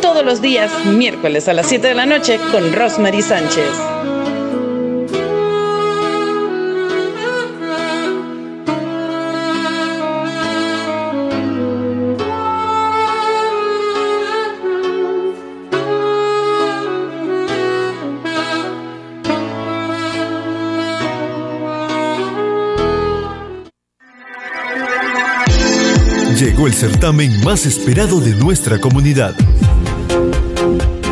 todos los días, miércoles a las 7 de la noche con Rosemary Sánchez. Llegó el certamen más esperado de nuestra comunidad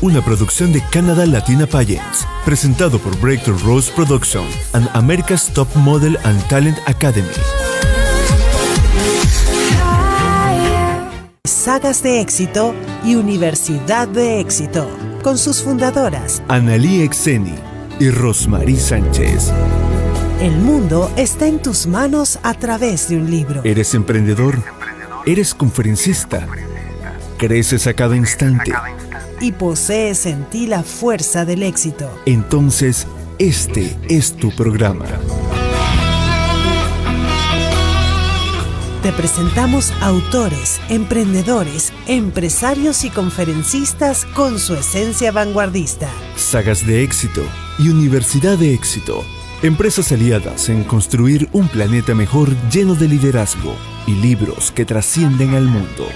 una producción de Canada Latina Pageants, presentado por Breakthrough Rose Production and America's Top Model and Talent Academy. Sagas de éxito y Universidad de éxito, con sus fundadoras Analí Exeni y Rosmarie Sánchez. El mundo está en tus manos a través de un libro. ¿Eres emprendedor? ¿Eres conferencista? ¿Creces a cada instante? Y posees en ti la fuerza del éxito. Entonces, este es tu programa. Te presentamos autores, emprendedores, empresarios y conferencistas con su esencia vanguardista. Sagas de éxito y Universidad de éxito. Empresas aliadas en construir un planeta mejor lleno de liderazgo y libros que trascienden al mundo.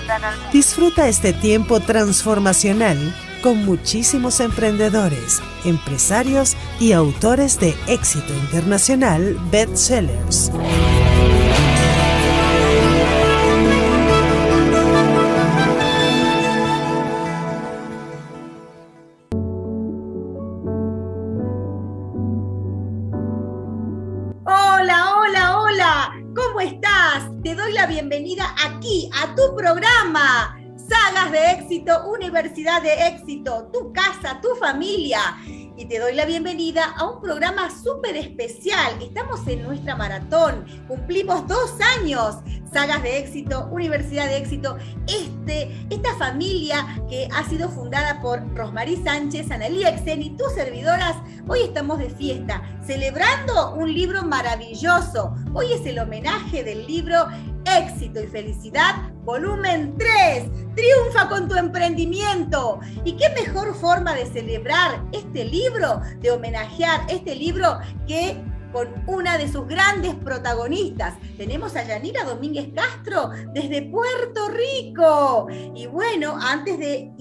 Disfruta este tiempo transformacional con muchísimos emprendedores, empresarios y autores de éxito internacional bestsellers. A tu programa. Sagas de éxito, Universidad de éxito, tu casa, tu familia. Y te doy la bienvenida a un programa súper especial. Estamos en nuestra maratón. Cumplimos dos años. Sagas de éxito, Universidad de éxito. Este, esta familia que ha sido fundada por Rosmarie Sánchez, Analía Exen y tus servidoras, hoy estamos de fiesta, celebrando un libro maravilloso. Hoy es el homenaje del libro Éxito y Felicidad, volumen 3. Triunfa con tu emprendimiento. ¿Y qué mejor forma de celebrar este libro, de homenajear este libro que con una de sus grandes protagonistas. Tenemos a Yanira Domínguez Castro desde Puerto Rico. Y bueno, antes de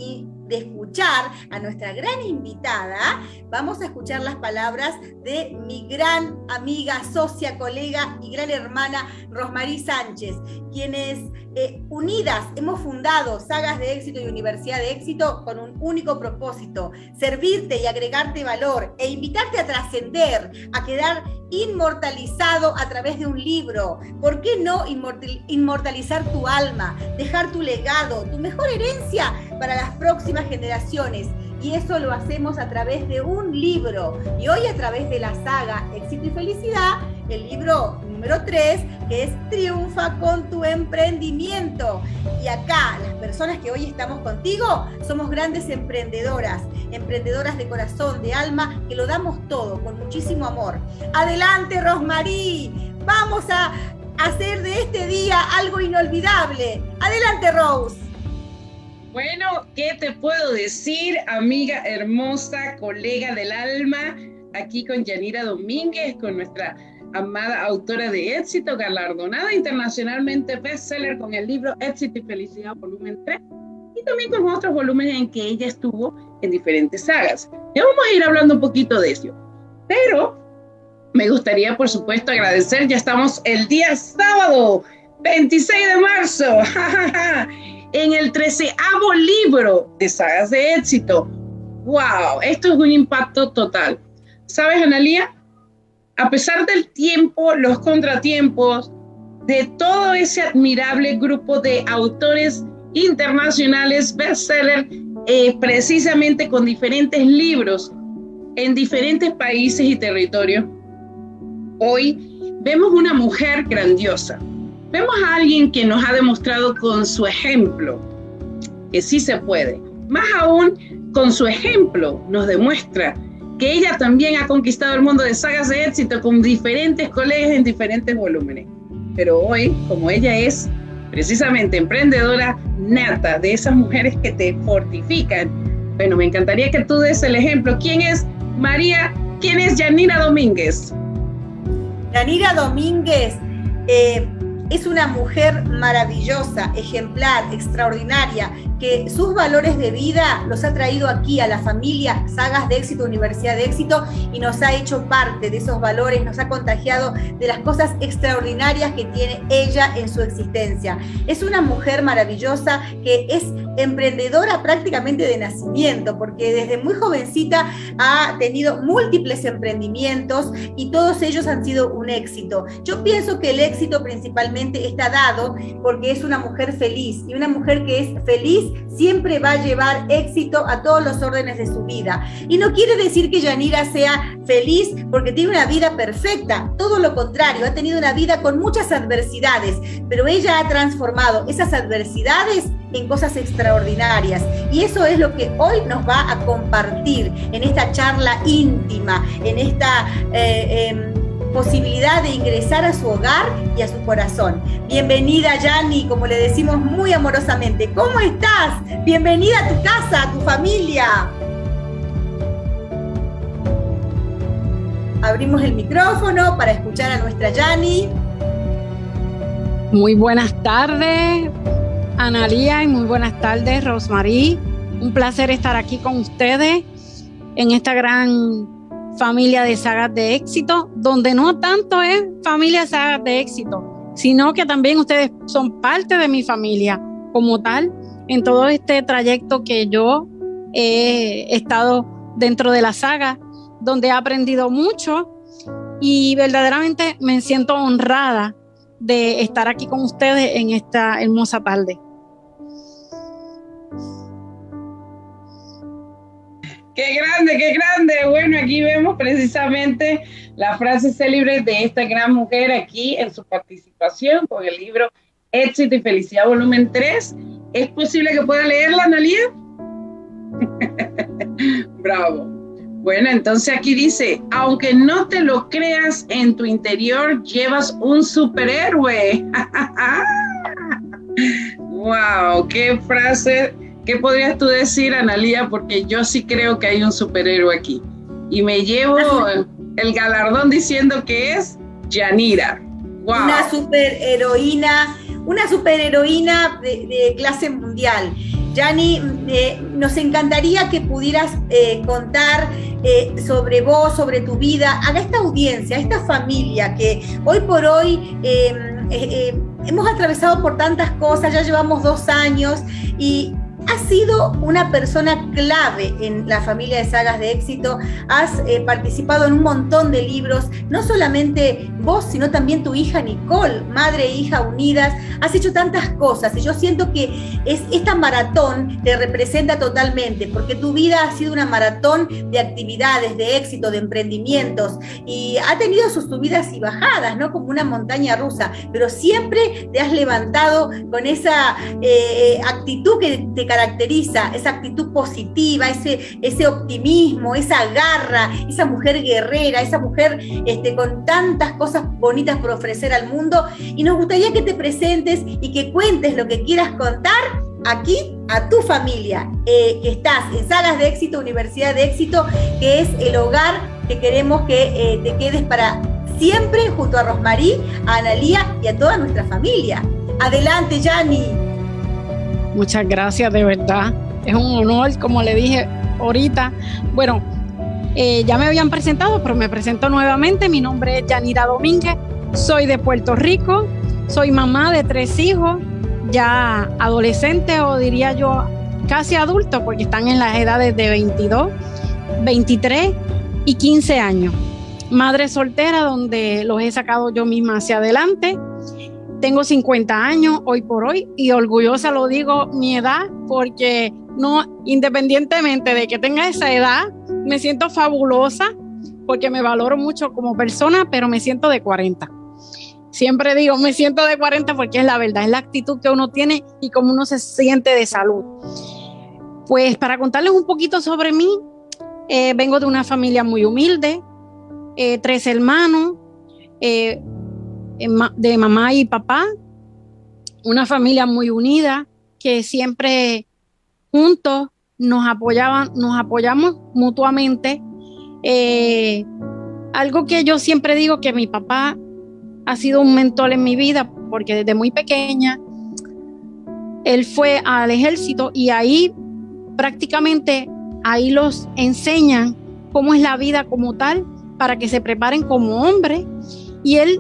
de escuchar a nuestra gran invitada, vamos a escuchar las palabras de mi gran amiga, socia, colega y gran hermana Rosmarie Sánchez, quienes eh, unidas hemos fundado Sagas de Éxito y Universidad de Éxito con un único propósito, servirte y agregarte valor e invitarte a trascender, a quedar inmortalizado a través de un libro. ¿Por qué no inmortalizar tu alma, dejar tu legado, tu mejor herencia para las próximas generaciones? Y eso lo hacemos a través de un libro. Y hoy a través de la saga Éxito y Felicidad, el libro número 3, que es Triunfa con tu emprendimiento. Y acá, las personas que hoy estamos contigo, somos grandes emprendedoras, emprendedoras de corazón, de alma, que lo damos todo con muchísimo amor. Adelante, Rosmarie. Vamos a hacer de este día algo inolvidable. Adelante, Rose. Bueno, ¿qué te puedo decir, amiga hermosa, colega del alma? Aquí con Yanira Domínguez, con nuestra amada autora de éxito, galardonada internacionalmente bestseller con el libro Éxito y Felicidad, volumen 3, y también con otros volúmenes en que ella estuvo en diferentes sagas. Ya vamos a ir hablando un poquito de eso. Pero me gustaría, por supuesto, agradecer, ya estamos el día sábado, 26 de marzo, en el treceavo libro de sagas de éxito. ¡Wow! Esto es un impacto total. ¿Sabes, Analia? A pesar del tiempo, los contratiempos, de todo ese admirable grupo de autores internacionales, bestsellers, eh, precisamente con diferentes libros en diferentes países y territorios, hoy vemos una mujer grandiosa. Vemos a alguien que nos ha demostrado con su ejemplo que sí se puede. Más aún, con su ejemplo nos demuestra que ella también ha conquistado el mundo de sagas de éxito con diferentes colegas en diferentes volúmenes. Pero hoy, como ella es precisamente emprendedora nata de esas mujeres que te fortifican, bueno, me encantaría que tú des el ejemplo. ¿Quién es María? ¿Quién es Yanira Domínguez? Yanira Domínguez eh, es una mujer maravillosa, ejemplar, extraordinaria, que sus valores de vida los ha traído aquí a la familia Sagas de Éxito, Universidad de Éxito, y nos ha hecho parte de esos valores, nos ha contagiado de las cosas extraordinarias que tiene ella en su existencia. Es una mujer maravillosa que es emprendedora prácticamente de nacimiento, porque desde muy jovencita ha tenido múltiples emprendimientos y todos ellos han sido un éxito. Yo pienso que el éxito principalmente está dado porque es una mujer feliz y una mujer que es feliz siempre va a llevar éxito a todos los órdenes de su vida. Y no quiere decir que Yanira sea feliz porque tiene una vida perfecta, todo lo contrario, ha tenido una vida con muchas adversidades, pero ella ha transformado esas adversidades en cosas extraordinarias. Y eso es lo que hoy nos va a compartir en esta charla íntima, en esta... Eh, em, posibilidad de ingresar a su hogar y a su corazón. Bienvenida, Yani, como le decimos muy amorosamente. ¿Cómo estás? Bienvenida a tu casa, a tu familia. Abrimos el micrófono para escuchar a nuestra Yani. Muy buenas tardes, Analía y muy buenas tardes, Rosmarie. Un placer estar aquí con ustedes en esta gran familia de sagas de éxito, donde no tanto es familia de sagas de éxito, sino que también ustedes son parte de mi familia como tal en todo este trayecto que yo he estado dentro de la saga, donde he aprendido mucho y verdaderamente me siento honrada de estar aquí con ustedes en esta hermosa tarde. Qué grande, qué grande. Bueno, aquí vemos precisamente la frase célebre de esta gran mujer aquí en su participación con el libro Éxito y Felicidad, volumen 3. ¿Es posible que pueda leerla, Analia? Bravo. Bueno, entonces aquí dice, aunque no te lo creas, en tu interior llevas un superhéroe. wow, qué frase ¿Qué podrías tú decir, Analía? Porque yo sí creo que hay un superhéroe aquí. Y me llevo el galardón diciendo que es Yanira. Wow. Una superheroína, una superheroína de, de clase mundial. Yani, eh, nos encantaría que pudieras eh, contar eh, sobre vos, sobre tu vida, a esta audiencia, a esta familia que hoy por hoy em, hemos atravesado por tantas cosas, ya llevamos dos años y has sido una persona clave en la familia de sagas de éxito, has eh, participado en un montón de libros, no solamente vos, sino también tu hija Nicole, madre e hija unidas, has hecho tantas cosas y yo siento que es, esta maratón te representa totalmente, porque tu vida ha sido una maratón de actividades, de éxito, de emprendimientos y ha tenido sus subidas y bajadas, ¿no? Como una montaña rusa, pero siempre te has levantado con esa eh, actitud que te caracteriza, esa actitud positiva, ese, ese optimismo, esa garra, esa mujer guerrera, esa mujer este, con tantas cosas bonitas por ofrecer al mundo. Y nos gustaría que te presentes y que cuentes lo que quieras contar aquí a tu familia, eh, que estás en Salas de Éxito, Universidad de Éxito, que es el hogar que queremos que eh, te quedes para siempre junto a Rosmarí, a Analía y a toda nuestra familia. Adelante, Yani. Muchas gracias, de verdad. Es un honor, como le dije ahorita. Bueno, Eh, ya me habían presentado, pero me presento nuevamente. Mi nombre es Yanira Domínguez, soy de Puerto Rico, soy mamá de tres hijos, ya adolescentes o diría yo casi adultos, porque están en las edades de 22, 23 y 15 años. Madre soltera, donde los he sacado yo misma hacia adelante. Tengo 50 años hoy por hoy y orgullosa lo digo mi edad porque no, independientemente de que tenga esa edad, me siento fabulosa porque me valoro mucho como persona, pero me siento de 40. Siempre digo, me siento de 40 porque es la verdad, es la actitud que uno tiene y cómo uno se siente de salud. Pues para contarles un poquito sobre mí, eh, vengo de una familia muy humilde, eh, tres hermanos, eh, de mamá y papá, una familia muy unida que siempre juntos nos apoyaban, nos apoyamos mutuamente. Eh, algo que yo siempre digo que mi papá ha sido un mentor en mi vida, porque desde muy pequeña él fue al ejército y ahí prácticamente ahí los enseñan cómo es la vida como tal para que se preparen como hombres y él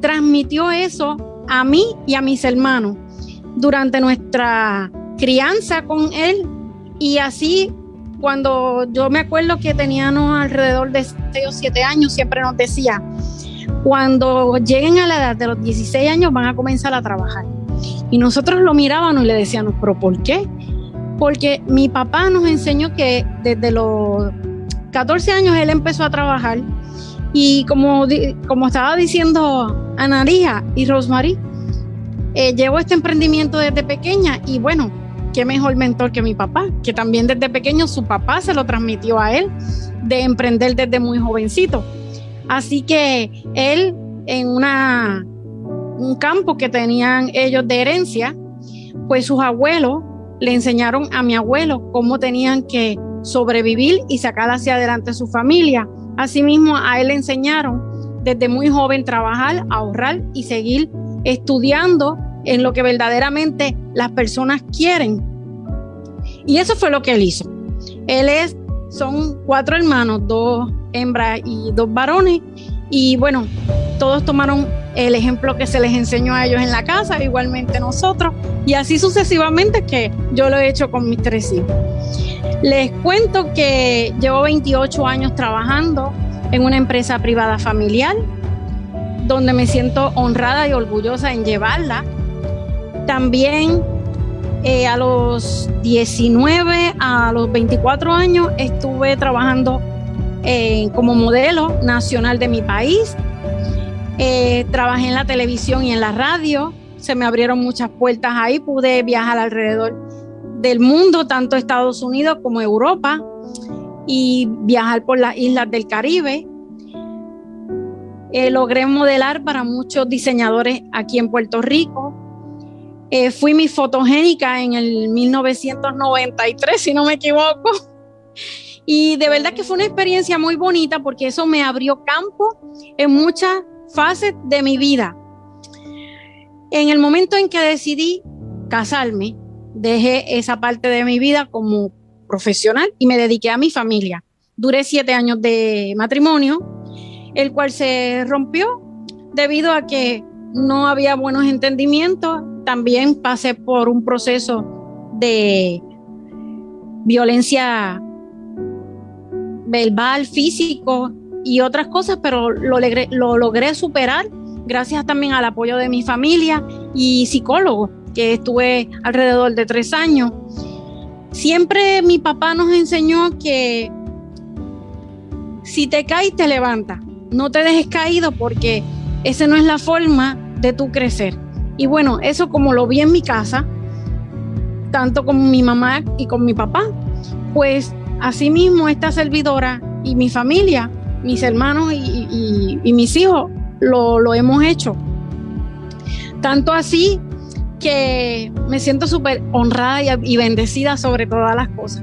transmitió eso a mí y a mis hermanos durante nuestra crianza con él y así cuando yo me acuerdo que teníamos alrededor de 6 o 7 años, siempre nos decía, cuando lleguen a la edad de los 16 años van a comenzar a trabajar. Y nosotros lo mirábamos y le decíamos, pero ¿por qué? Porque mi papá nos enseñó que desde los 14 años él empezó a trabajar y como, como estaba diciendo Analia y Rosemary, eh, llevo este emprendimiento desde pequeña y bueno, qué mejor mentor que mi papá, que también desde pequeño su papá se lo transmitió a él de emprender desde muy jovencito. Así que él en una, un campo que tenían ellos de herencia, pues sus abuelos le enseñaron a mi abuelo cómo tenían que sobrevivir y sacar hacia adelante su familia. Asimismo, a él le enseñaron desde muy joven trabajar, ahorrar y seguir estudiando en lo que verdaderamente las personas quieren. Y eso fue lo que él hizo. Él es, son cuatro hermanos, dos hembras y dos varones. Y bueno, todos tomaron el ejemplo que se les enseñó a ellos en la casa, igualmente nosotros. Y así sucesivamente que yo lo he hecho con mis tres hijos. Les cuento que llevo 28 años trabajando en una empresa privada familiar, donde me siento honrada y orgullosa en llevarla también eh, a los 19, a los 24 años estuve trabajando eh, como modelo nacional de mi país. Eh, trabajé en la televisión y en la radio. Se me abrieron muchas puertas ahí. Pude viajar alrededor del mundo, tanto Estados Unidos como Europa, y viajar por las islas del Caribe. logré modelar para muchos diseñadores aquí en Puerto Rico. Eh, fui mi fotogénica en el 1993, si no me equivoco. Y de verdad que fue una experiencia muy bonita porque eso me abrió campo en muchas fases de mi vida. En el momento en que decidí casarme, dejé esa parte de mi vida como profesional y me dediqué a mi familia. Duré siete años de matrimonio, el cual se rompió debido a que no había buenos entendimientos también pasé por un proceso de violencia verbal, físico y otras cosas, pero lo lo logré superar gracias también al apoyo de mi familia y psicólogo, que estuve alrededor de tres años. Siempre mi papá nos enseñó que si te caes, te levantas. No te dejes caído porque esa no es la forma de tu crecer. Y bueno, eso como lo vi en mi casa, tanto con mi mamá y con mi papá, pues asimismo esta servidora y mi familia, mis hermanos y, mis hijos, lo, lo hemos hecho. Tanto así que me siento súper honrada y, bendecida sobre todas las cosas.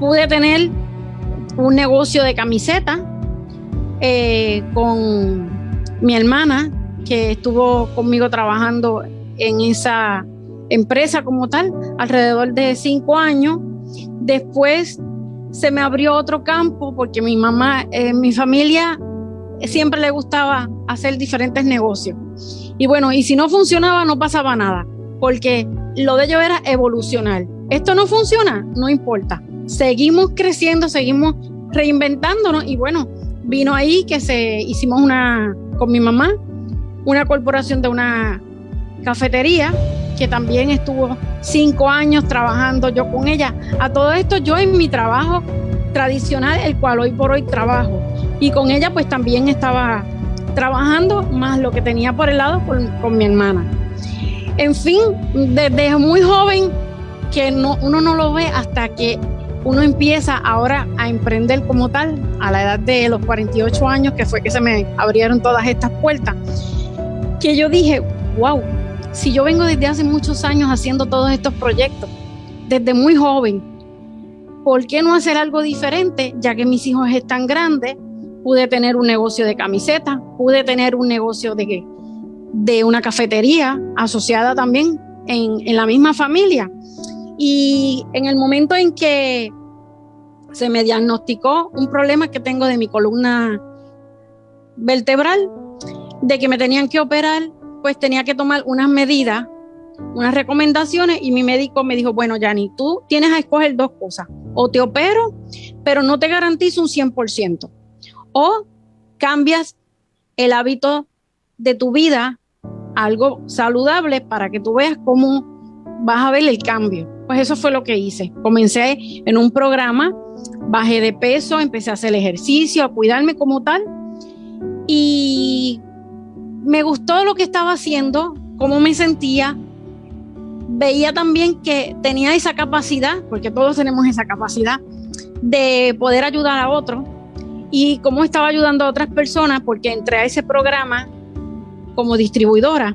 Pude tener un negocio de camiseta eh, con mi hermana que estuvo conmigo trabajando en esa empresa como tal alrededor de cinco años. Después se me abrió otro campo porque mi mamá, eh, mi familia siempre le gustaba hacer diferentes negocios. Y bueno, y si no funcionaba, no pasaba nada, porque lo de ello era evolucionar. Esto no funciona, no importa. Seguimos creciendo, seguimos reinventándonos y bueno, vino ahí que se hicimos una con mi mamá, una corporación de una cafetería que también estuvo cinco años trabajando yo con ella. A todo esto yo en mi trabajo tradicional, el cual hoy por hoy trabajo. Y con ella pues también estaba trabajando más lo que tenía por el lado con, mi hermana. En fin, desde muy joven que no, uno no lo ve hasta que uno empieza ahora a emprender como tal, a la edad de los 48 años, que fue que se me abrieron todas estas puertas, que yo dije, wow, si yo vengo desde hace muchos años haciendo todos estos proyectos, desde muy joven, ¿por qué no hacer algo diferente? Ya que mis hijos están grandes, pude tener un negocio de camisetas, pude tener un negocio de, de una cafetería asociada también en, en la misma familia. Y en el momento en que se me diagnosticó un problema que tengo de mi columna vertebral, de que me tenían que operar, pues tenía que tomar unas medidas, unas recomendaciones y mi médico me dijo, bueno, Yanni, tú tienes a escoger dos cosas, o te opero, pero no te garantizo un 100%, o cambias el hábito de tu vida algo saludable para que tú veas cómo vas a ver el cambio. Pues eso fue lo que hice. Comencé en un programa, bajé de peso, empecé a hacer ejercicio, a cuidarme como tal. Y me gustó lo que estaba haciendo, cómo me sentía. Veía también que tenía esa capacidad, porque todos tenemos esa capacidad, de poder ayudar a otros. Y cómo estaba ayudando a otras personas, porque entré a ese programa como distribuidora.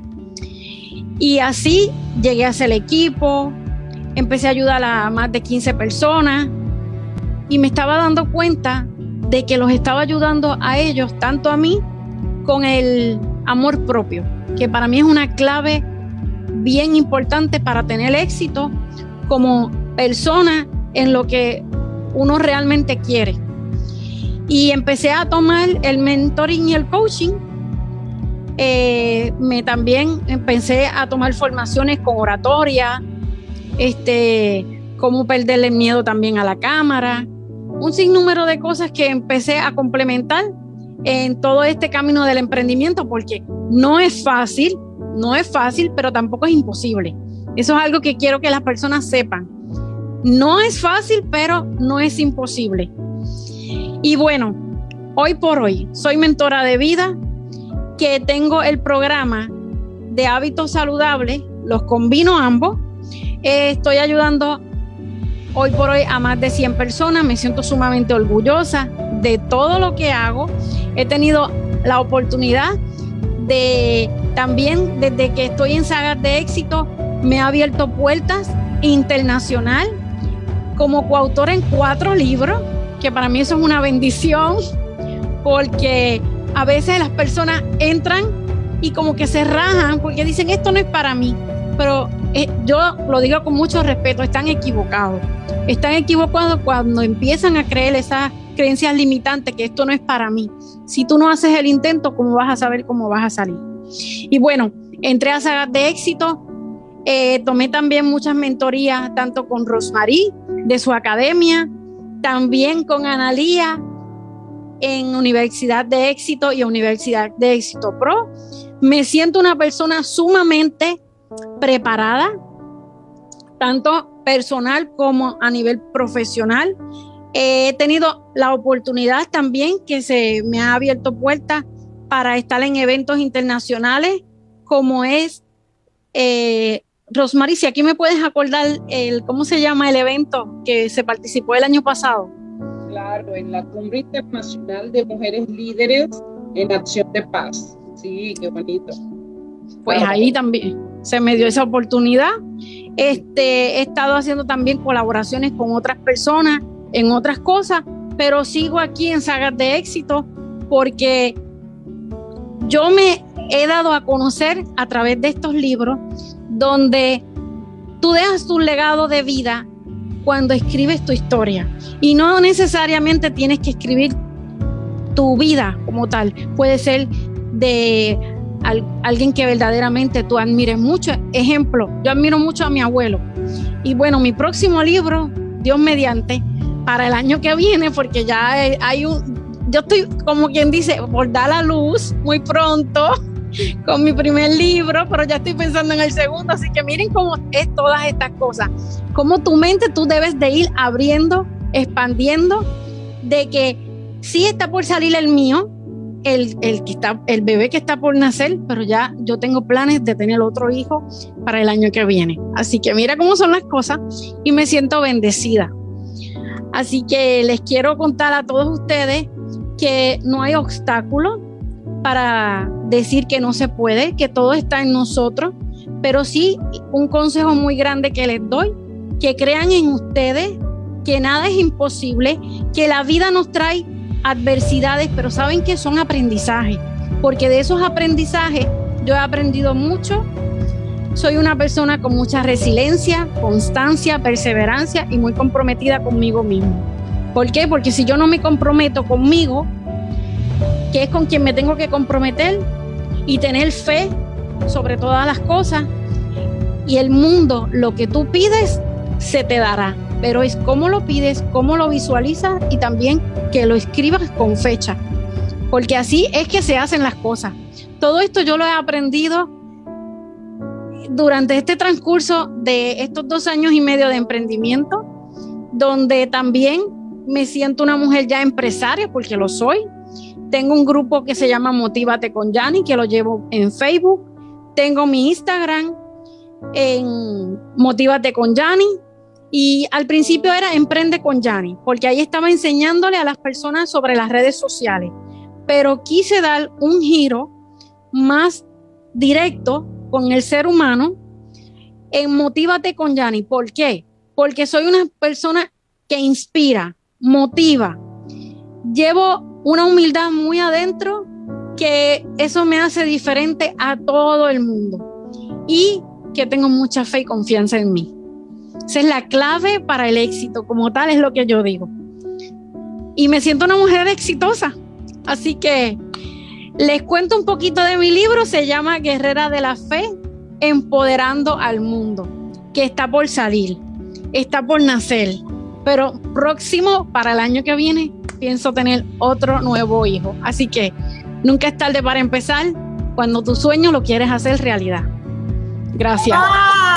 Y así llegué a ser el equipo, empecé a ayudar a más de 15 personas y me estaba dando cuenta de que los estaba ayudando a ellos, tanto a mí, con el amor propio, que para mí es una clave bien importante para tener éxito como persona en lo que uno realmente quiere. Y empecé a tomar el mentoring y el coaching. Eh, me también empecé a tomar formaciones con oratoria, este, cómo perderle miedo también a la cámara, un sinnúmero de cosas que empecé a complementar en todo este camino del emprendimiento porque no es fácil, no es fácil, pero tampoco es imposible. Eso es algo que quiero que las personas sepan. No es fácil, pero no es imposible. Y bueno, hoy por hoy soy mentora de vida, que tengo el programa de hábitos saludables, los combino ambos. estoy ayudando hoy por hoy a más de 100 personas, me siento sumamente orgullosa de todo lo que hago. He tenido la oportunidad de también desde que estoy en Sagas de Éxito, me ha abierto puertas internacional como coautora en cuatro libros, que para mí eso es una bendición, porque a veces las personas entran y como que se rajan porque dicen esto no es para mí, pero eh, yo lo digo con mucho respeto, están equivocados. Están equivocados cuando empiezan a creer esas creencias limitantes que esto no es para mí. Si tú no haces el intento, ¿cómo vas a saber cómo vas a salir? Y bueno, entré a Sagas de Éxito, eh, tomé también muchas mentorías, tanto con Rosmarie de su academia, también con Analía en Universidad de Éxito y Universidad de Éxito Pro. Me siento una persona sumamente preparada, tanto personal como a nivel profesional. He tenido la oportunidad también que se me ha abierto puertas para estar en eventos internacionales como es eh, Rosmary, si aquí me puedes acordar el, cómo se llama el evento que se participó el año pasado. Claro, en la Cumbre Internacional de Mujeres Líderes en Acción de Paz. Sí, qué bonito. Pues ahí también se me dio esa oportunidad. Este, he estado haciendo también colaboraciones con otras personas en otras cosas, pero sigo aquí en Sagas de Éxito porque yo me he dado a conocer a través de estos libros donde tú dejas tu legado de vida cuando escribes tu historia. Y no necesariamente tienes que escribir tu vida como tal. Puede ser de alguien que verdaderamente tú admires mucho. Ejemplo, yo admiro mucho a mi abuelo. Y bueno, mi próximo libro, Dios mediante, para el año que viene, porque ya hay un, yo estoy como quien dice, por dar la luz muy pronto con mi primer libro, pero ya estoy pensando en el segundo, así que miren cómo es todas estas cosas, cómo tu mente tú debes de ir abriendo, expandiendo, de que sí está por salir el mío, el, el, que está, el bebé que está por nacer, pero ya yo tengo planes de tener otro hijo para el año que viene. Así que mira cómo son las cosas y me siento bendecida. Así que les quiero contar a todos ustedes que no hay obstáculo para decir que no se puede, que todo está en nosotros, pero sí un consejo muy grande que les doy, que crean en ustedes, que nada es imposible, que la vida nos trae adversidades, pero saben que son aprendizajes, porque de esos aprendizajes yo he aprendido mucho. Soy una persona con mucha resiliencia, constancia, perseverancia y muy comprometida conmigo mismo. ¿Por qué? Porque si yo no me comprometo conmigo, que es con quien me tengo que comprometer y tener fe sobre todas las cosas, y el mundo, lo que tú pides, se te dará. Pero es cómo lo pides, cómo lo visualizas y también que lo escribas con fecha. Porque así es que se hacen las cosas. Todo esto yo lo he aprendido durante este transcurso de estos dos años y medio de emprendimiento, donde también me siento una mujer ya empresaria, porque lo soy. Tengo un grupo que se llama Motívate con Yani, que lo llevo en Facebook. Tengo mi Instagram en Motívate con Yani. Y al principio era Emprende con Yani, porque ahí estaba enseñándole a las personas sobre las redes sociales. Pero quise dar un giro más directo con el ser humano en Motívate con Yani. ¿Por qué? Porque soy una persona que inspira, motiva. Llevo una humildad muy adentro que eso me hace diferente a todo el mundo y que tengo mucha fe y confianza en mí. Esa es la clave para el éxito, como tal es lo que yo digo. Y me siento una mujer exitosa. Así que les cuento un poquito de mi libro, se llama Guerrera de la Fe, Empoderando al Mundo, que está por salir, está por nacer pero próximo para el año que viene pienso tener otro nuevo hijo. Así que nunca es tarde para empezar cuando tu sueño lo quieres hacer realidad. Gracias.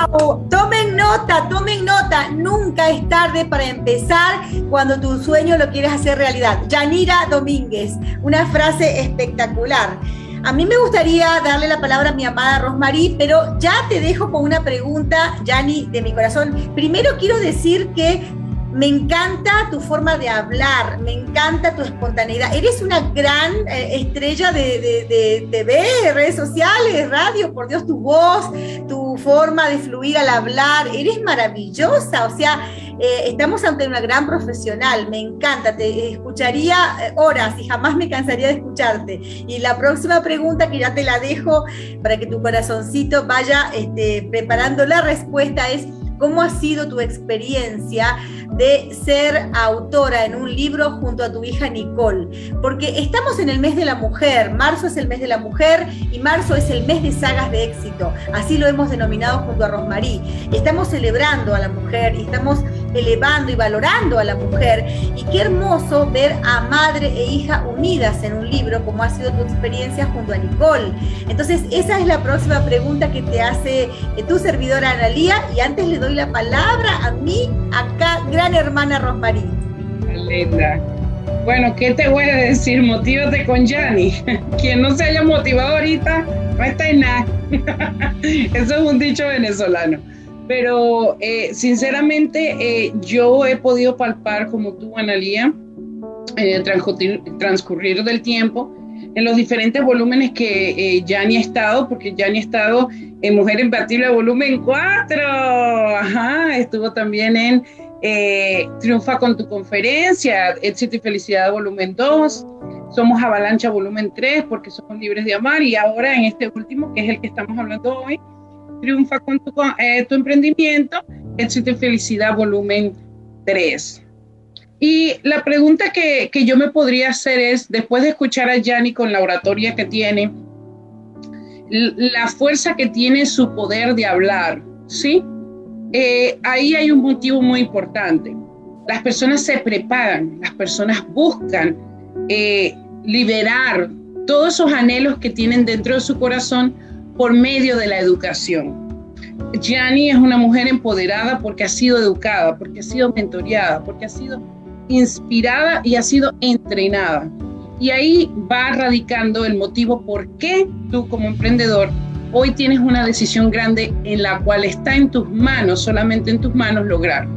¡Wow! Tomen nota, tomen nota. Nunca es tarde para empezar cuando tu sueño lo quieres hacer realidad. Yanira Domínguez, una frase espectacular. A mí me gustaría darle la palabra a mi amada Rosmarie, pero ya te dejo con una pregunta, Yani, de mi corazón. Primero quiero decir que me encanta tu forma de hablar, me encanta tu espontaneidad. Eres una gran eh, estrella de, TV, redes sociales, radio, por Dios, tu voz, tu forma de fluir al hablar, eres maravillosa. O sea, eh, estamos ante una gran profesional, me encanta, te escucharía eh, horas y jamás me cansaría de escucharte. Y la próxima pregunta, que ya te la dejo para que tu corazoncito vaya este, preparando la respuesta, es ¿cómo ha sido tu experiencia? de ser autora en un libro junto a tu hija Nicole, porque estamos en el mes de la mujer, marzo es el mes de la mujer y marzo es el mes de sagas de éxito, así lo hemos denominado junto a Rosmarí. Estamos celebrando a la mujer y estamos elevando y valorando a la mujer y qué hermoso ver a madre e hija unidas en un libro como ha sido tu experiencia junto a Nicole. Entonces esa es la próxima pregunta que te hace eh, tu servidora Analía y antes le doy la palabra a mí acá gran hermana Rosmarie. Linda. Bueno, ¿qué te voy a decir? Motívate con Yanni. Quien no se haya motivado ahorita, no está en nada. Eso es un dicho venezolano. Pero eh, sinceramente eh, yo he podido palpar como tú, Analía, eh, transcurrir, transcurrir, del tiempo en los diferentes volúmenes que Yanni ha estado, porque Yanni ha estado en Mujer Imbatible volumen 4, Ajá, estuvo también en eh, Triunfa con tu conferencia, Éxito y Felicidad volumen 2, Somos Avalancha volumen 3 porque somos libres de amar. Y ahora en este último, que es el que estamos hablando hoy, Triunfa con tu, eh, tu emprendimiento, Éxito y Felicidad volumen tres. Y la pregunta que, que, yo me podría hacer es, después de escuchar a Yanni con la oratoria que tiene, la fuerza que tiene su poder de hablar, ¿sí? Eh, ahí hay un motivo muy importante. Las personas se preparan, las personas buscan eh, liberar todos esos anhelos que tienen dentro de su corazón por medio de la educación. Gianni es una mujer empoderada porque ha sido educada, porque ha sido mentoreada, porque ha sido inspirada y ha sido entrenada. Y ahí va radicando el motivo por qué tú como emprendedor hoy tienes una decisión grande en la cual está en tus manos, solamente en tus manos lograr.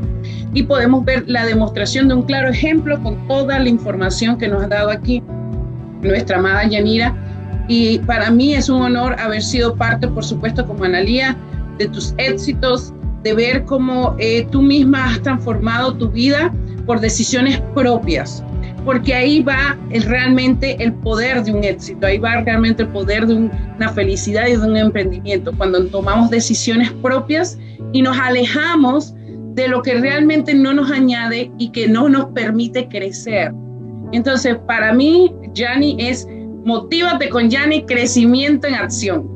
Y podemos ver la demostración de un claro ejemplo con toda la información que nos ha dado aquí nuestra amada Yanira. Y para mí es un honor haber sido parte, por supuesto, como Analía, de tus éxitos, de ver cómo eh, tú misma has transformado tu vida por decisiones propias, porque ahí va realmente el poder de un éxito, ahí va realmente el poder de una felicidad y de un emprendimiento, cuando tomamos decisiones propias y nos alejamos de lo que realmente no nos añade y que no nos permite crecer. Entonces, para mí, Yanni es motívate con Yanni, crecimiento en acción.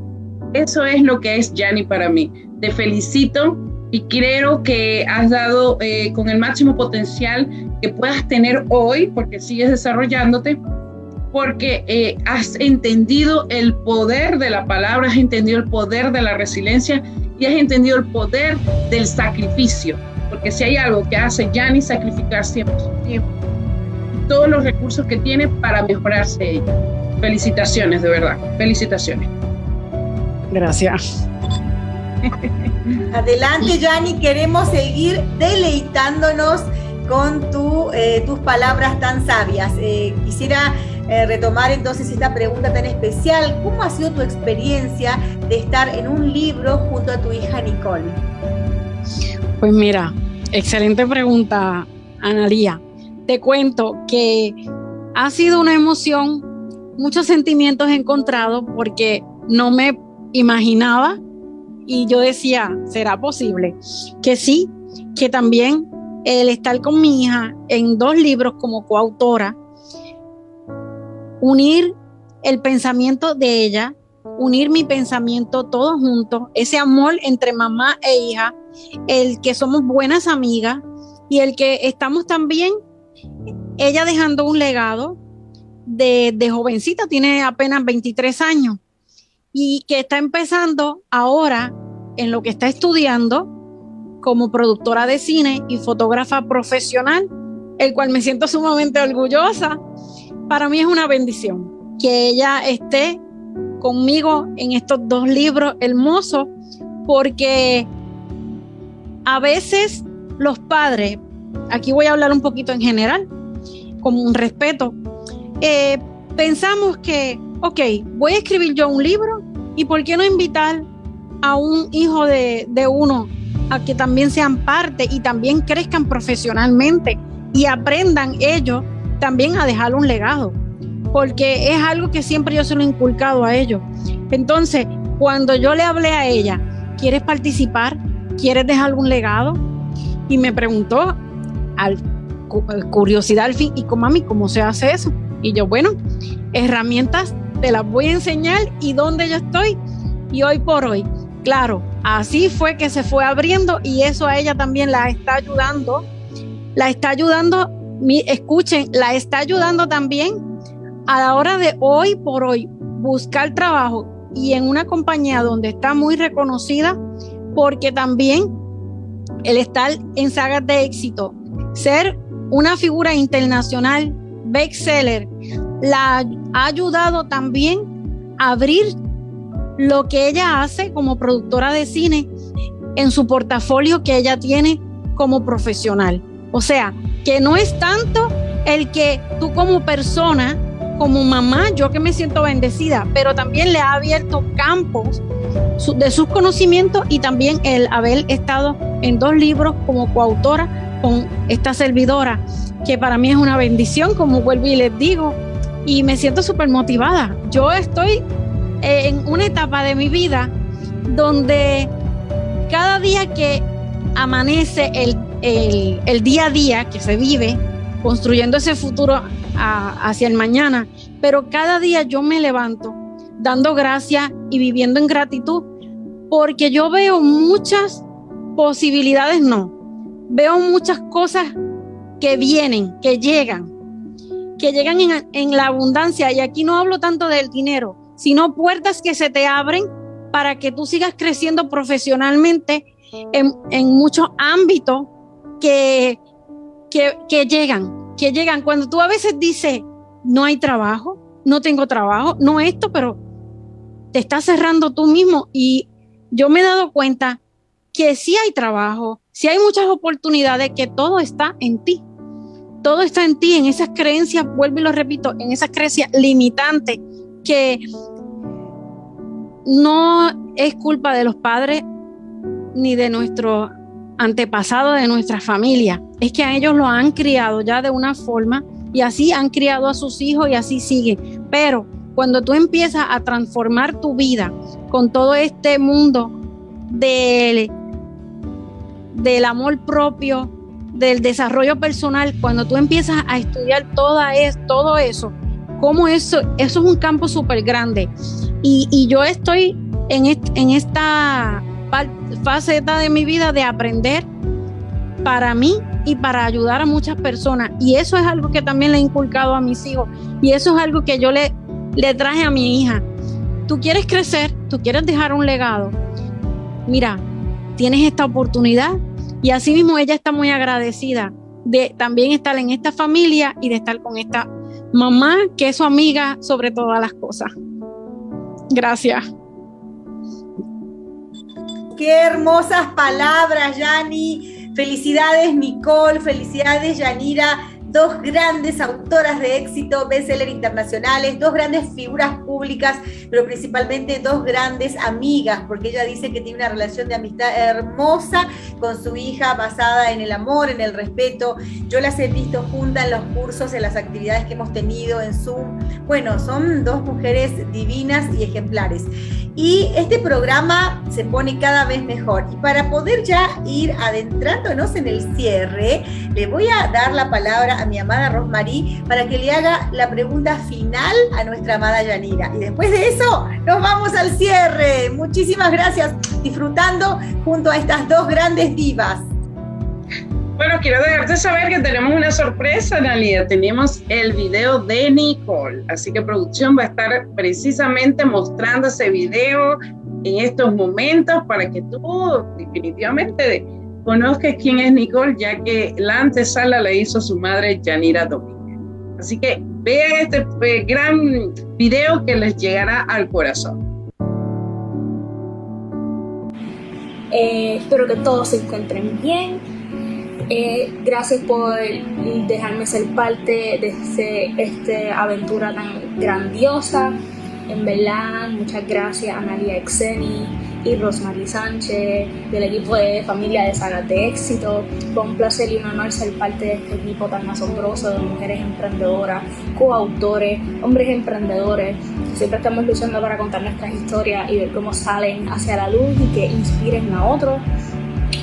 Eso es lo que es Yanni para mí. Te felicito y creo que has dado eh, con el máximo potencial que puedas tener hoy, porque sigues desarrollándote, porque eh, has entendido el poder de la palabra, has entendido el poder de la resiliencia y has entendido el poder del sacrificio, porque si hay algo que hace Yanni, sacrificar siempre su tiempo, todos los recursos que tiene para mejorarse ella. Felicitaciones, de verdad, felicitaciones. Gracias. Adelante, Yanni, queremos seguir deleitándonos con tu, eh, tus palabras tan sabias. Eh, quisiera eh, retomar entonces esta pregunta tan especial. ¿Cómo ha sido tu experiencia de estar en un libro junto a tu hija Nicole? Pues mira, excelente pregunta, Analía. Te cuento que ha sido una emoción, muchos sentimientos encontrados porque no me imaginaba y yo decía, ¿será posible? Que sí, que también el estar con mi hija en dos libros como coautora, unir el pensamiento de ella, unir mi pensamiento todos juntos, ese amor entre mamá e hija, el que somos buenas amigas y el que estamos también, ella dejando un legado de, de jovencita, tiene apenas 23 años y que está empezando ahora en lo que está estudiando como productora de cine y fotógrafa profesional, el cual me siento sumamente orgullosa. Para mí es una bendición que ella esté conmigo en estos dos libros hermosos, porque a veces los padres, aquí voy a hablar un poquito en general, como un respeto, eh, pensamos que, ok, voy a escribir yo un libro y ¿por qué no invitar a un hijo de, uno a que también sean parte y también crezcan profesionalmente y aprendan ellos también a dejar un legado, porque es algo que siempre yo se lo he inculcado a ellos. Entonces, cuando yo le hablé a ella, ¿quieres participar? ¿Quieres dejar algún legado? Y me preguntó, al curiosidad al fin, ¿y con mami cómo se hace eso? Y yo, bueno, herramientas te las voy a enseñar y dónde yo estoy. Y hoy por hoy, Claro, así fue que se fue abriendo y eso a ella también la está ayudando. La está ayudando, escuchen, la está ayudando también a la hora de hoy por hoy buscar trabajo y en una compañía donde está muy reconocida, porque también el estar en sagas de éxito, ser una figura internacional, bestseller, la ha ayudado también a abrir lo que ella hace como productora de cine en su portafolio que ella tiene como profesional. O sea, que no es tanto el que tú como persona, como mamá, yo que me siento bendecida, pero también le ha abierto campos de sus conocimientos y también el haber estado en dos libros como coautora con esta servidora, que para mí es una bendición, como vuelvo y les digo, y me siento súper motivada. Yo estoy en una etapa de mi vida donde cada día que amanece el el, día a día que se vive, construyendo ese futuro hacia el mañana, pero cada día yo me levanto dando gracias y viviendo en gratitud, porque yo veo muchas posibilidades, no, veo muchas cosas que vienen, que llegan, que llegan en, en la abundancia, y aquí no hablo tanto del dinero, sino puertas que se te abren para que tú sigas creciendo profesionalmente en, en muchos ámbitos que, que, llegan, que llegan. Cuando tú a veces dices, no hay trabajo, no tengo trabajo, no esto, pero te estás cerrando tú mismo y yo me he dado cuenta que sí hay trabajo, sí hay muchas oportunidades, que todo está en ti. Todo está en ti, en esas creencias, vuelvo y lo repito, en esas creencias limitantes que no es culpa de los padres ni de nuestro antepasado, de nuestra familia. Es que a ellos lo han criado ya de una forma y así han criado a sus hijos y así sigue. Pero cuando tú empiezas a transformar tu vida con todo este mundo del, del amor propio, del desarrollo personal, cuando tú empiezas a estudiar toda es, todo eso, como eso, eso es un campo súper grande. Y, yo estoy en, en esta faceta de mi vida de aprender para mí y para ayudar a muchas personas. Y eso es algo que también le he inculcado a mis hijos. Y eso es algo que yo le, le traje a mi hija. Tú quieres crecer, tú quieres dejar un legado. Mira, tienes esta oportunidad y así mismo ella está muy agradecida de también estar en esta familia y de estar con esta mamá que es su amiga sobre todas las cosas. Gracias. Qué hermosas palabras, Yani. Felicidades, Nicole. Felicidades, Yanira dos grandes autoras de éxito, bestseller internacionales, dos grandes figuras públicas, pero principalmente dos grandes amigas, porque ella dice que tiene una relación de amistad hermosa con su hija basada en el amor, en el respeto. Yo las he visto juntas en los cursos, en las actividades que hemos tenido en Zoom. Bueno, son dos mujeres divinas y ejemplares. Y este programa se pone cada vez mejor. Y para poder ya ir adentrándonos en el cierre, le voy a dar la palabra a mi amada Rosmarie para que le haga la pregunta final a nuestra amada Yanira. Y después de eso, nos vamos al cierre. Muchísimas gracias, disfrutando junto a estas dos grandes divas. Bueno, quiero dejarte saber que tenemos una sorpresa, Nalia. Tenemos el video de Nicole. Así que producción va a estar precisamente mostrando ese video en estos momentos para que tú definitivamente conozcas quién es Nicole, ya que la antesala la hizo su madre Yanira Domínguez. Así que vean este eh, gran video que les llegará al corazón. Eh, espero que todos se encuentren bien. Eh, gracias por dejarme ser parte de esta aventura tan grandiosa. En verdad, muchas gracias a Nadia Exeni y Rosmarie Sánchez, del equipo de Familia de Sagas de Éxito. Fue un placer y un honor ser parte de este equipo tan asombroso de mujeres emprendedoras, coautores, hombres emprendedores. Siempre estamos luchando para contar nuestras historias y ver cómo salen hacia la luz y que inspiren a otros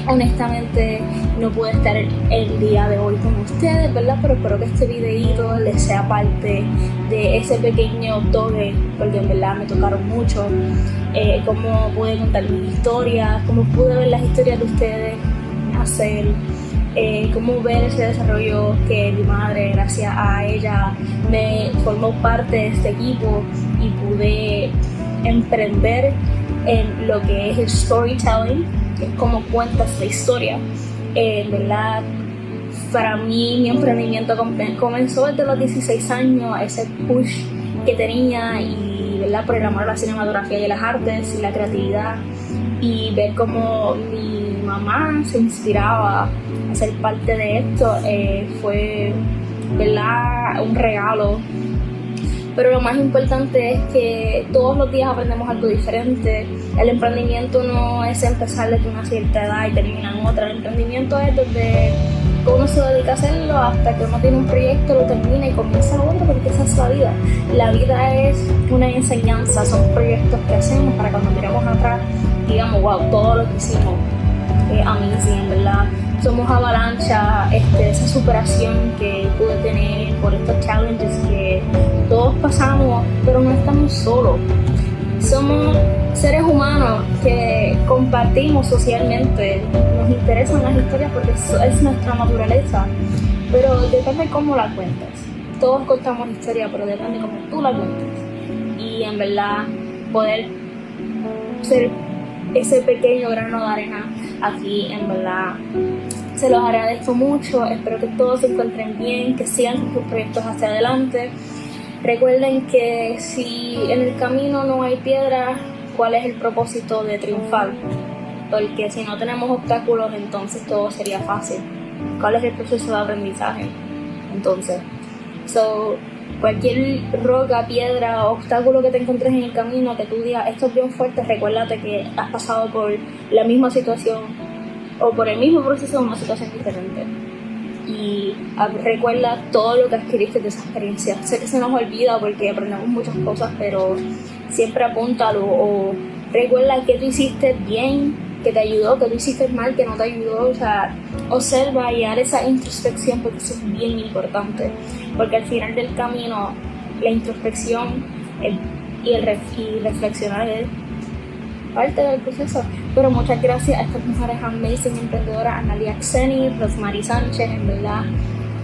honestamente no pude estar el, día de hoy con ustedes, ¿verdad? Pero espero que este videito les sea parte de ese pequeño toque, porque en verdad me tocaron mucho. Eh, cómo pude contar mis historias, cómo pude ver las historias de ustedes hacer, eh, cómo ver ese desarrollo que mi madre, gracias a ella, me formó parte de este equipo y pude emprender en lo que es el storytelling es como cuentas la historia. Eh, ¿verdad? Para mí mi emprendimiento comenzó desde los 16 años, ese push que tenía y ¿verdad? a la cinematografía y las artes y la creatividad y ver cómo mi mamá se inspiraba a ser parte de esto eh, fue ¿verdad? un regalo pero lo más importante es que todos los días aprendemos algo diferente. El emprendimiento no es empezar desde una cierta edad y terminar en otra. El emprendimiento es desde uno se dedica a hacerlo hasta que uno tiene un proyecto, lo termina y comienza otro, porque esa es la vida. La vida es una enseñanza, son proyectos que hacemos para cuando miramos atrás, digamos, wow, todo lo que hicimos. a mí sí, en verdad somos avalancha, este, esa superación que pude tener por estos challenges que todos pasamos, pero no estamos solos. Somos seres humanos que compartimos socialmente, nos interesan las historias porque es nuestra naturaleza, pero depende cómo la cuentes. Todos contamos historia, pero depende cómo tú la cuentes. Y en verdad, poder ser ese pequeño grano de arena aquí, en verdad, se los agradezco mucho. Espero que todos se encuentren bien, que sigan sus proyectos hacia adelante. Recuerden que si en el camino no hay piedra, ¿cuál es el propósito de triunfar? Porque si no tenemos obstáculos, entonces todo sería fácil. ¿Cuál es el proceso de aprendizaje? Entonces, so, cualquier roca, piedra, obstáculo que te encuentres en el camino, que tú digas, esto es bien fuerte, recuérdate que has pasado por la misma situación o por el mismo proceso en una situación diferente. Y recuerda todo lo que adquiriste de esa experiencia. Sé que se nos olvida porque aprendemos muchas cosas, pero siempre apúntalo o recuerda que tú hiciste bien, que te ayudó, que tú hiciste mal, que no te ayudó. O sea, observa y haz esa introspección porque eso es bien importante. Porque al final del camino, la introspección y, el y reflexionar es parte del proceso. Pero muchas gracias a estas mujeres amazing emprendedoras, Analia Xeni, Rosemary Sánchez, en verdad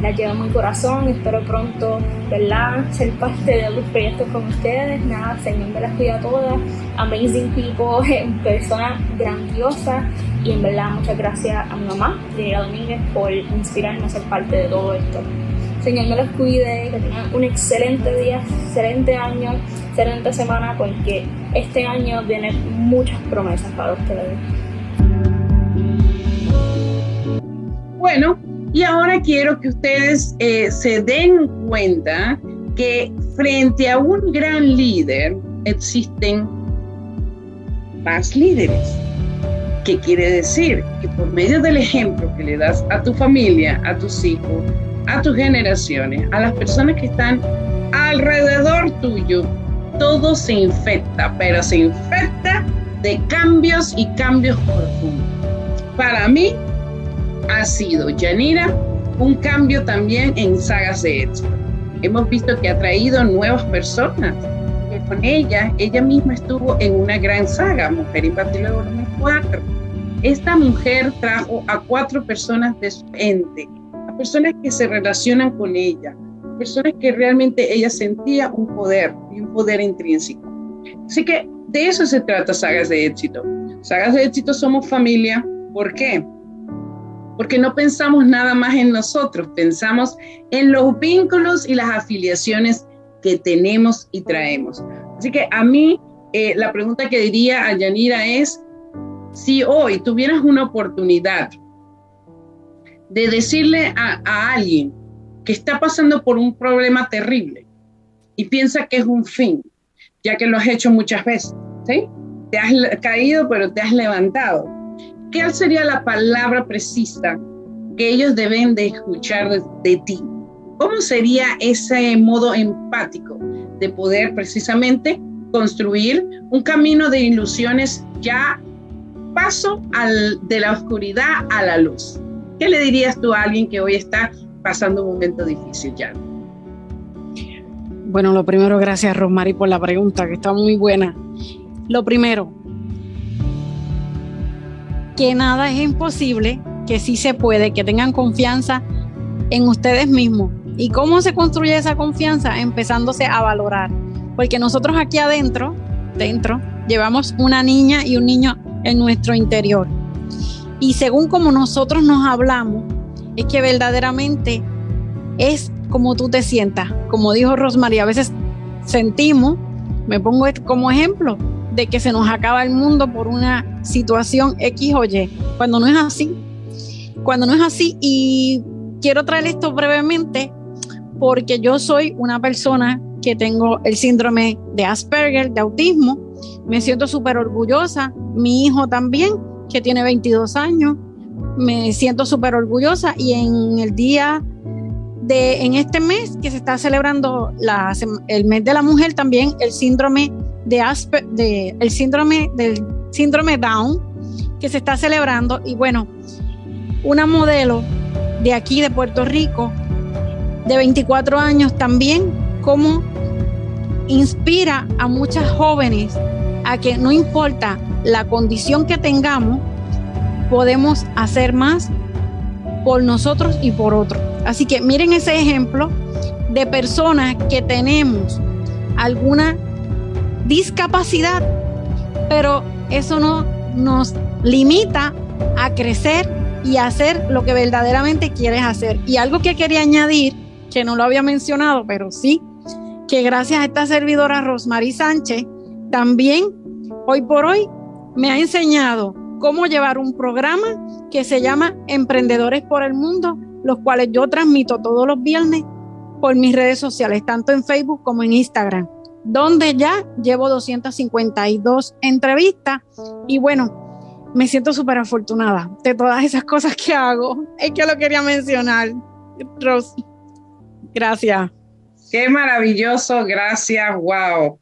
las llevo muy corazón, espero pronto, ¿verdad?, ser parte de otros proyectos con ustedes, nada, Señor me las cuida todas, amazing people, personas grandiosas, y en verdad muchas gracias a mi mamá, Liliana Domínguez, por inspirarme a ser parte de todo esto. Señor me los cuide, que tengan un excelente día, excelente año, excelente semana, porque este año viene muchas promesas para ustedes. Bueno, y ahora quiero que ustedes eh, se den cuenta que frente a un gran líder existen más líderes. ¿Qué quiere decir? Que por medio del ejemplo que le das a tu familia, a tus hijos, a tus generaciones, a las personas que están alrededor tuyo, todo se infecta, pero se infecta de cambios y cambios profundos. Para mí, ha sido Yanira un cambio también en sagas de éxito. Hemos visto que ha traído nuevas personas. con ella, ella misma estuvo en una gran saga, Mujer Infantil Volumen 4. Esta mujer trajo a cuatro personas de su ente, personas que se relacionan con ella, personas que realmente ella sentía un poder y un poder intrínseco. Así que de eso se trata Sagas de Éxito. Sagas de Éxito somos familia. ¿Por qué? porque no pensamos nada más en nosotros, pensamos en los vínculos y las afiliaciones que tenemos y traemos. Así que a mí eh, la pregunta que diría a Yanira es, si hoy tuvieras una oportunidad de decirle a, alguien que está pasando por un problema terrible y piensa que es un fin, ya que lo has hecho muchas veces, ¿sí? Te has caído, pero te has levantado ¿qué sería la palabra precisa que ellos deben de escuchar de, ti? ¿Cómo sería ese modo empático de poder precisamente construir un camino de ilusiones ya paso de la oscuridad a la luz? ¿Qué le dirías tú a alguien que hoy está pasando un momento difícil ya? Bueno, lo primero, gracias Rosmary por la pregunta, que está muy buena. Lo primero, que nada es imposible, que sí se puede, que tengan confianza en ustedes mismos. ¿Y cómo se construye esa confianza? Empezándose a valorar. Porque nosotros aquí adentro, dentro, llevamos una niña y un niño en nuestro interior. Y según como nosotros nos hablamos, es que verdaderamente es como tú te sientas. Como dijo Rosmarie, a veces sentimos, me pongo como ejemplo, de que se nos acaba el mundo por una situación X o Y, cuando no es así. Cuando no es así, y quiero traer esto brevemente porque yo soy una persona que tengo el síndrome de Asperger, de autismo, me siento súper orgullosa, mi hijo también, que tiene 22 años, me siento súper orgullosa y en el día de, en este mes que se está celebrando el mes de la mujer, también el síndrome de, Asper, de el síndrome del síndrome Down que se está celebrando y bueno, una modelo de aquí de Puerto Rico, de 24 años también, como inspira a muchas jóvenes a que no importa la condición que tengamos, podemos hacer más por nosotros y por otros. Así que miren ese ejemplo de personas que tenemos alguna discapacidad, pero eso no nos limita a crecer y hacer lo que verdaderamente quieres hacer. Y algo que quería añadir, que no lo había mencionado, pero sí, que gracias a esta servidora Rosmarie Sánchez, también hoy por hoy me ha enseñado cómo llevar un programa que se llama Emprendedores por el Mundo, los cuales yo transmito todos los viernes por mis redes sociales, tanto en Facebook como en Instagram, donde ya llevo 252 entrevistas y bueno, me siento súper afortunada de todas esas cosas que hago. Es que lo quería mencionar. Ros, gracias. Qué maravilloso, gracias, wow.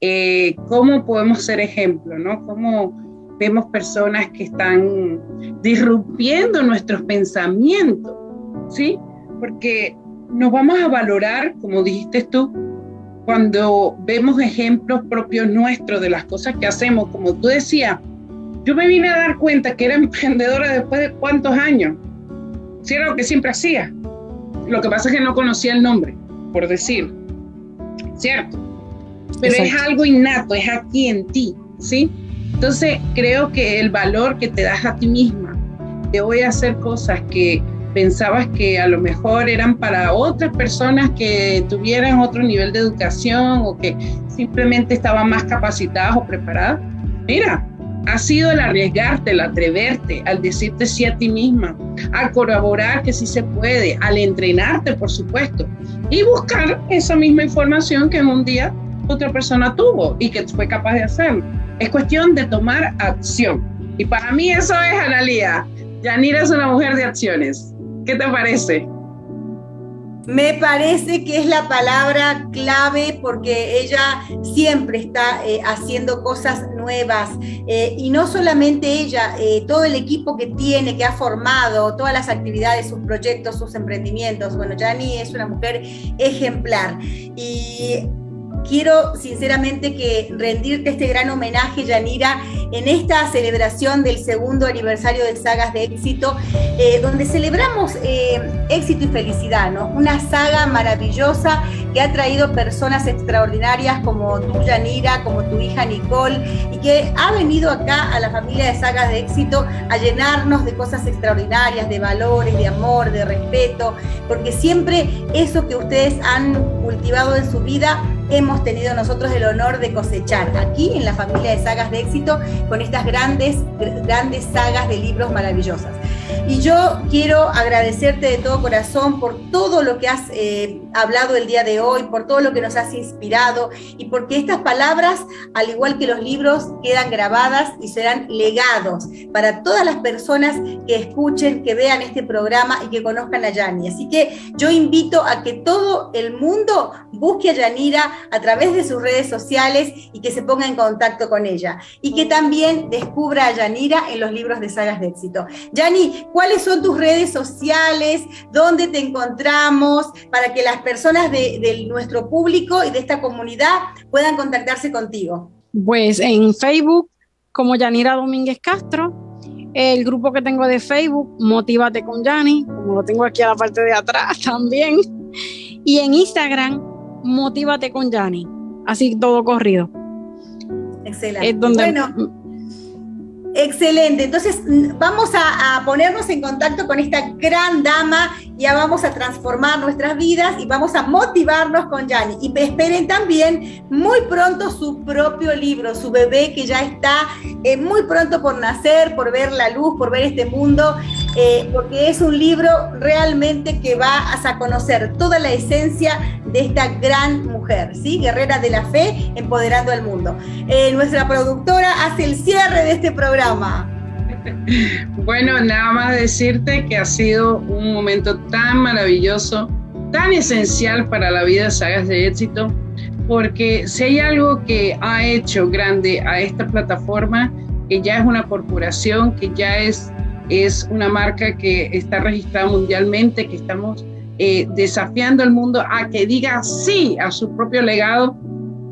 Eh, ¿Cómo podemos ser ejemplo, no? ¿Cómo vemos personas que están disrumpiendo nuestros pensamientos, ¿sí? Porque nos vamos a valorar, como dijiste tú, cuando vemos ejemplos propios nuestros de las cosas que hacemos, como tú decías, yo me vine a dar cuenta que era emprendedora después de cuántos años. Si era lo que siempre hacía. Lo que pasa es que no conocía el nombre, por decir. ¿Cierto? Pero es algo innato, es aquí en ti, ¿sí? Entonces creo que el valor que te das a ti misma, de voy a hacer cosas que pensabas que a lo mejor eran para otras personas que tuvieran otro nivel de educación o que simplemente estaban más capacitadas o preparadas. Mira, ha sido el arriesgarte, el atreverte, al decirte sí a ti misma, al colaborar que sí se puede, al entrenarte, por supuesto, y buscar esa misma información que en un día otra persona tuvo y que fue capaz de hacerlo. Es cuestión de tomar acción. Y para mí eso es Analía. Yanira es una mujer de acciones. ¿Qué te parece? Me parece que es la palabra clave porque ella siempre está eh, haciendo cosas nuevas eh, y no solamente ella, eh, todo el equipo que tiene, que ha formado, todas las actividades, sus proyectos, sus emprendimientos. Bueno, Yani es una mujer ejemplar y quiero sinceramente que rendirte este gran homenaje, Yanira, en esta celebración del segundo aniversario de Sagas de Éxito, eh, donde celebramos eh, éxito y felicidad, ¿no? Una saga maravillosa que ha traído personas extraordinarias como tú, Yanira, como tu hija Nicole, y que ha venido acá a la familia de Sagas de Éxito a llenarnos de cosas extraordinarias, de valores, de amor, de respeto, porque siempre eso que ustedes han cultivado en su vida hemos tenido nosotros el honor de cosechar aquí en la familia de sagas de éxito con estas grandes, grandes sagas de libros maravillosas. Y yo quiero agradecerte de todo corazón por todo lo que has eh, hablado el día de hoy, por todo lo que nos has inspirado y porque estas palabras, al igual que los libros, quedan grabadas y serán legados para todas las personas que escuchen, que vean este programa y que conozcan a Yani. Así que yo invito a que todo el mundo busque a Yanira a través de sus redes sociales y que se ponga en contacto con ella. Y que también descubra a Yanira en los libros de sagas de éxito. Yani, ¿cuáles son tus redes sociales? ¿Dónde te encontramos? Para que las personas de, de nuestro público y de esta comunidad puedan contactarse contigo. Pues en Facebook como Yanira Domínguez Castro, el grupo que tengo de Facebook, Motívate con Yani, como lo tengo aquí a la parte de atrás también, y en Instagram, Motívate con Yani. Así todo corrido. Excelente. bueno, excelente. Entonces, vamos a, ponernos en contacto con esta gran dama, ya vamos a transformar nuestras vidas y vamos a motivarnos con Yani. Y esperen también muy pronto su propio libro, su bebé que ya está eh, muy pronto por nacer, por ver la luz, por ver este mundo, eh, porque es un libro realmente que va a conocer toda la esencia de esta gran mujer, ¿sí? Guerrera de la fe, empoderando al mundo. Eh, nuestra productora hace el cierre de este programa. Bueno, nada más decirte que ha sido un momento tan maravilloso, tan esencial para la vida de Sagas de Éxito, porque si hay algo que ha hecho grande a esta plataforma, que ya es una corporación, que ya es es una marca que está registrada mundialmente, que estamos eh, desafiando al mundo a que diga sí a su propio legado,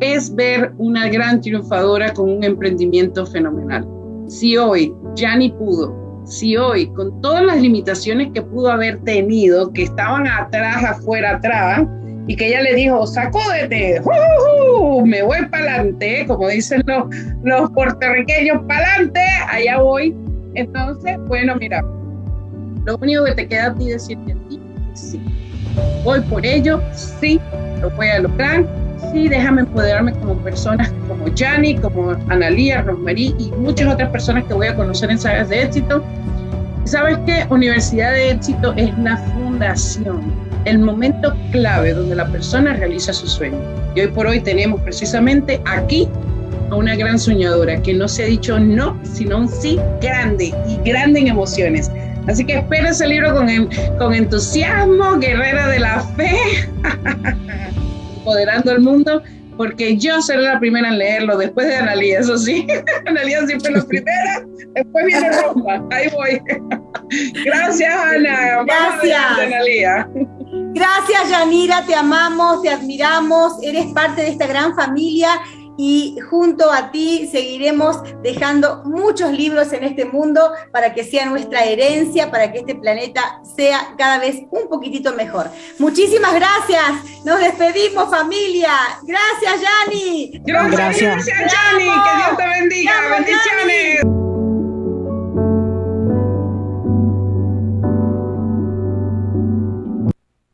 es ver una gran triunfadora con un emprendimiento fenomenal. Si hoy Jani pudo, si hoy con todas las limitaciones que pudo haber tenido, que estaban atrás, afuera, atrás, y que ella le dijo, sacúdete, uh, me voy para adelante, como dicen los, los puertorriqueños, para adelante, allá voy. Entonces, bueno, mira, lo único que te queda a ti decirte a ti, sí, voy por ello, sí, lo voy a lograr, sí, déjame empoderarme como personas como Jani, como Analía, Rosmarie y muchas otras personas que voy a conocer en Sagas de Éxito. ¿Sabes qué? Universidad de Éxito es la fundación el momento clave donde la persona realiza su sueño. Y hoy por hoy tenemos precisamente aquí a una gran soñadora que no se ha dicho no, sino un sí grande y grande en emociones. Así que espera ese libro con, con entusiasmo, guerrera de la fe, empoderando el mundo, porque yo seré la primera en leerlo después de Analia, eso sí. Analia siempre la primera, después viene Roma, ahí voy. Gracias, Ana. Gracias. Analia. Gracias, Yanira, te amamos, te admiramos, eres parte de esta gran familia y junto a ti seguiremos dejando muchos libros en este mundo para que sea nuestra herencia, para que este planeta sea cada vez un poquitito mejor. Muchísimas gracias, nos despedimos familia. Gracias, Yani. Gracias, gracias, Yani, que Dios te bendiga. Bendiciones.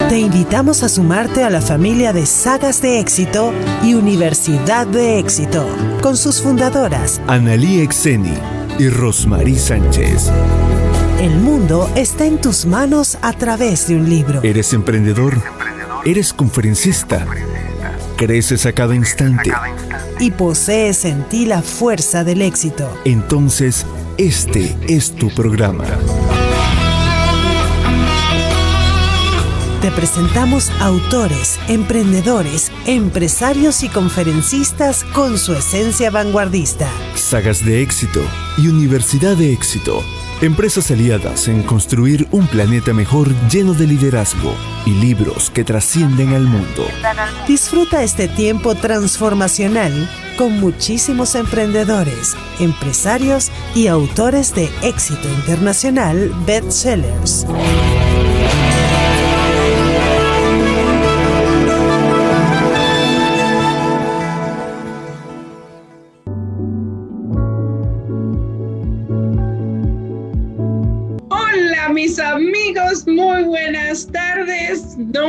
Te invitamos a sumarte a la familia de Sagas de Éxito y Universidad de Éxito, con sus fundadoras Analí Exeni y Rosmarie Sánchez. El mundo está en tus manos a través de un libro. ¿Eres emprendedor? ¿Eres conferencista? ¿Creces a cada instante? Y posees en ti la fuerza del éxito. Entonces, este es tu programa. Te presentamos autores, emprendedores, empresarios y conferencistas con su esencia vanguardista. Sagas de éxito y Universidad de éxito. Empresas aliadas en construir un planeta mejor lleno de liderazgo y libros que trascienden al mundo. Disfruta este tiempo transformacional con muchísimos emprendedores, empresarios y autores de éxito internacional bestsellers.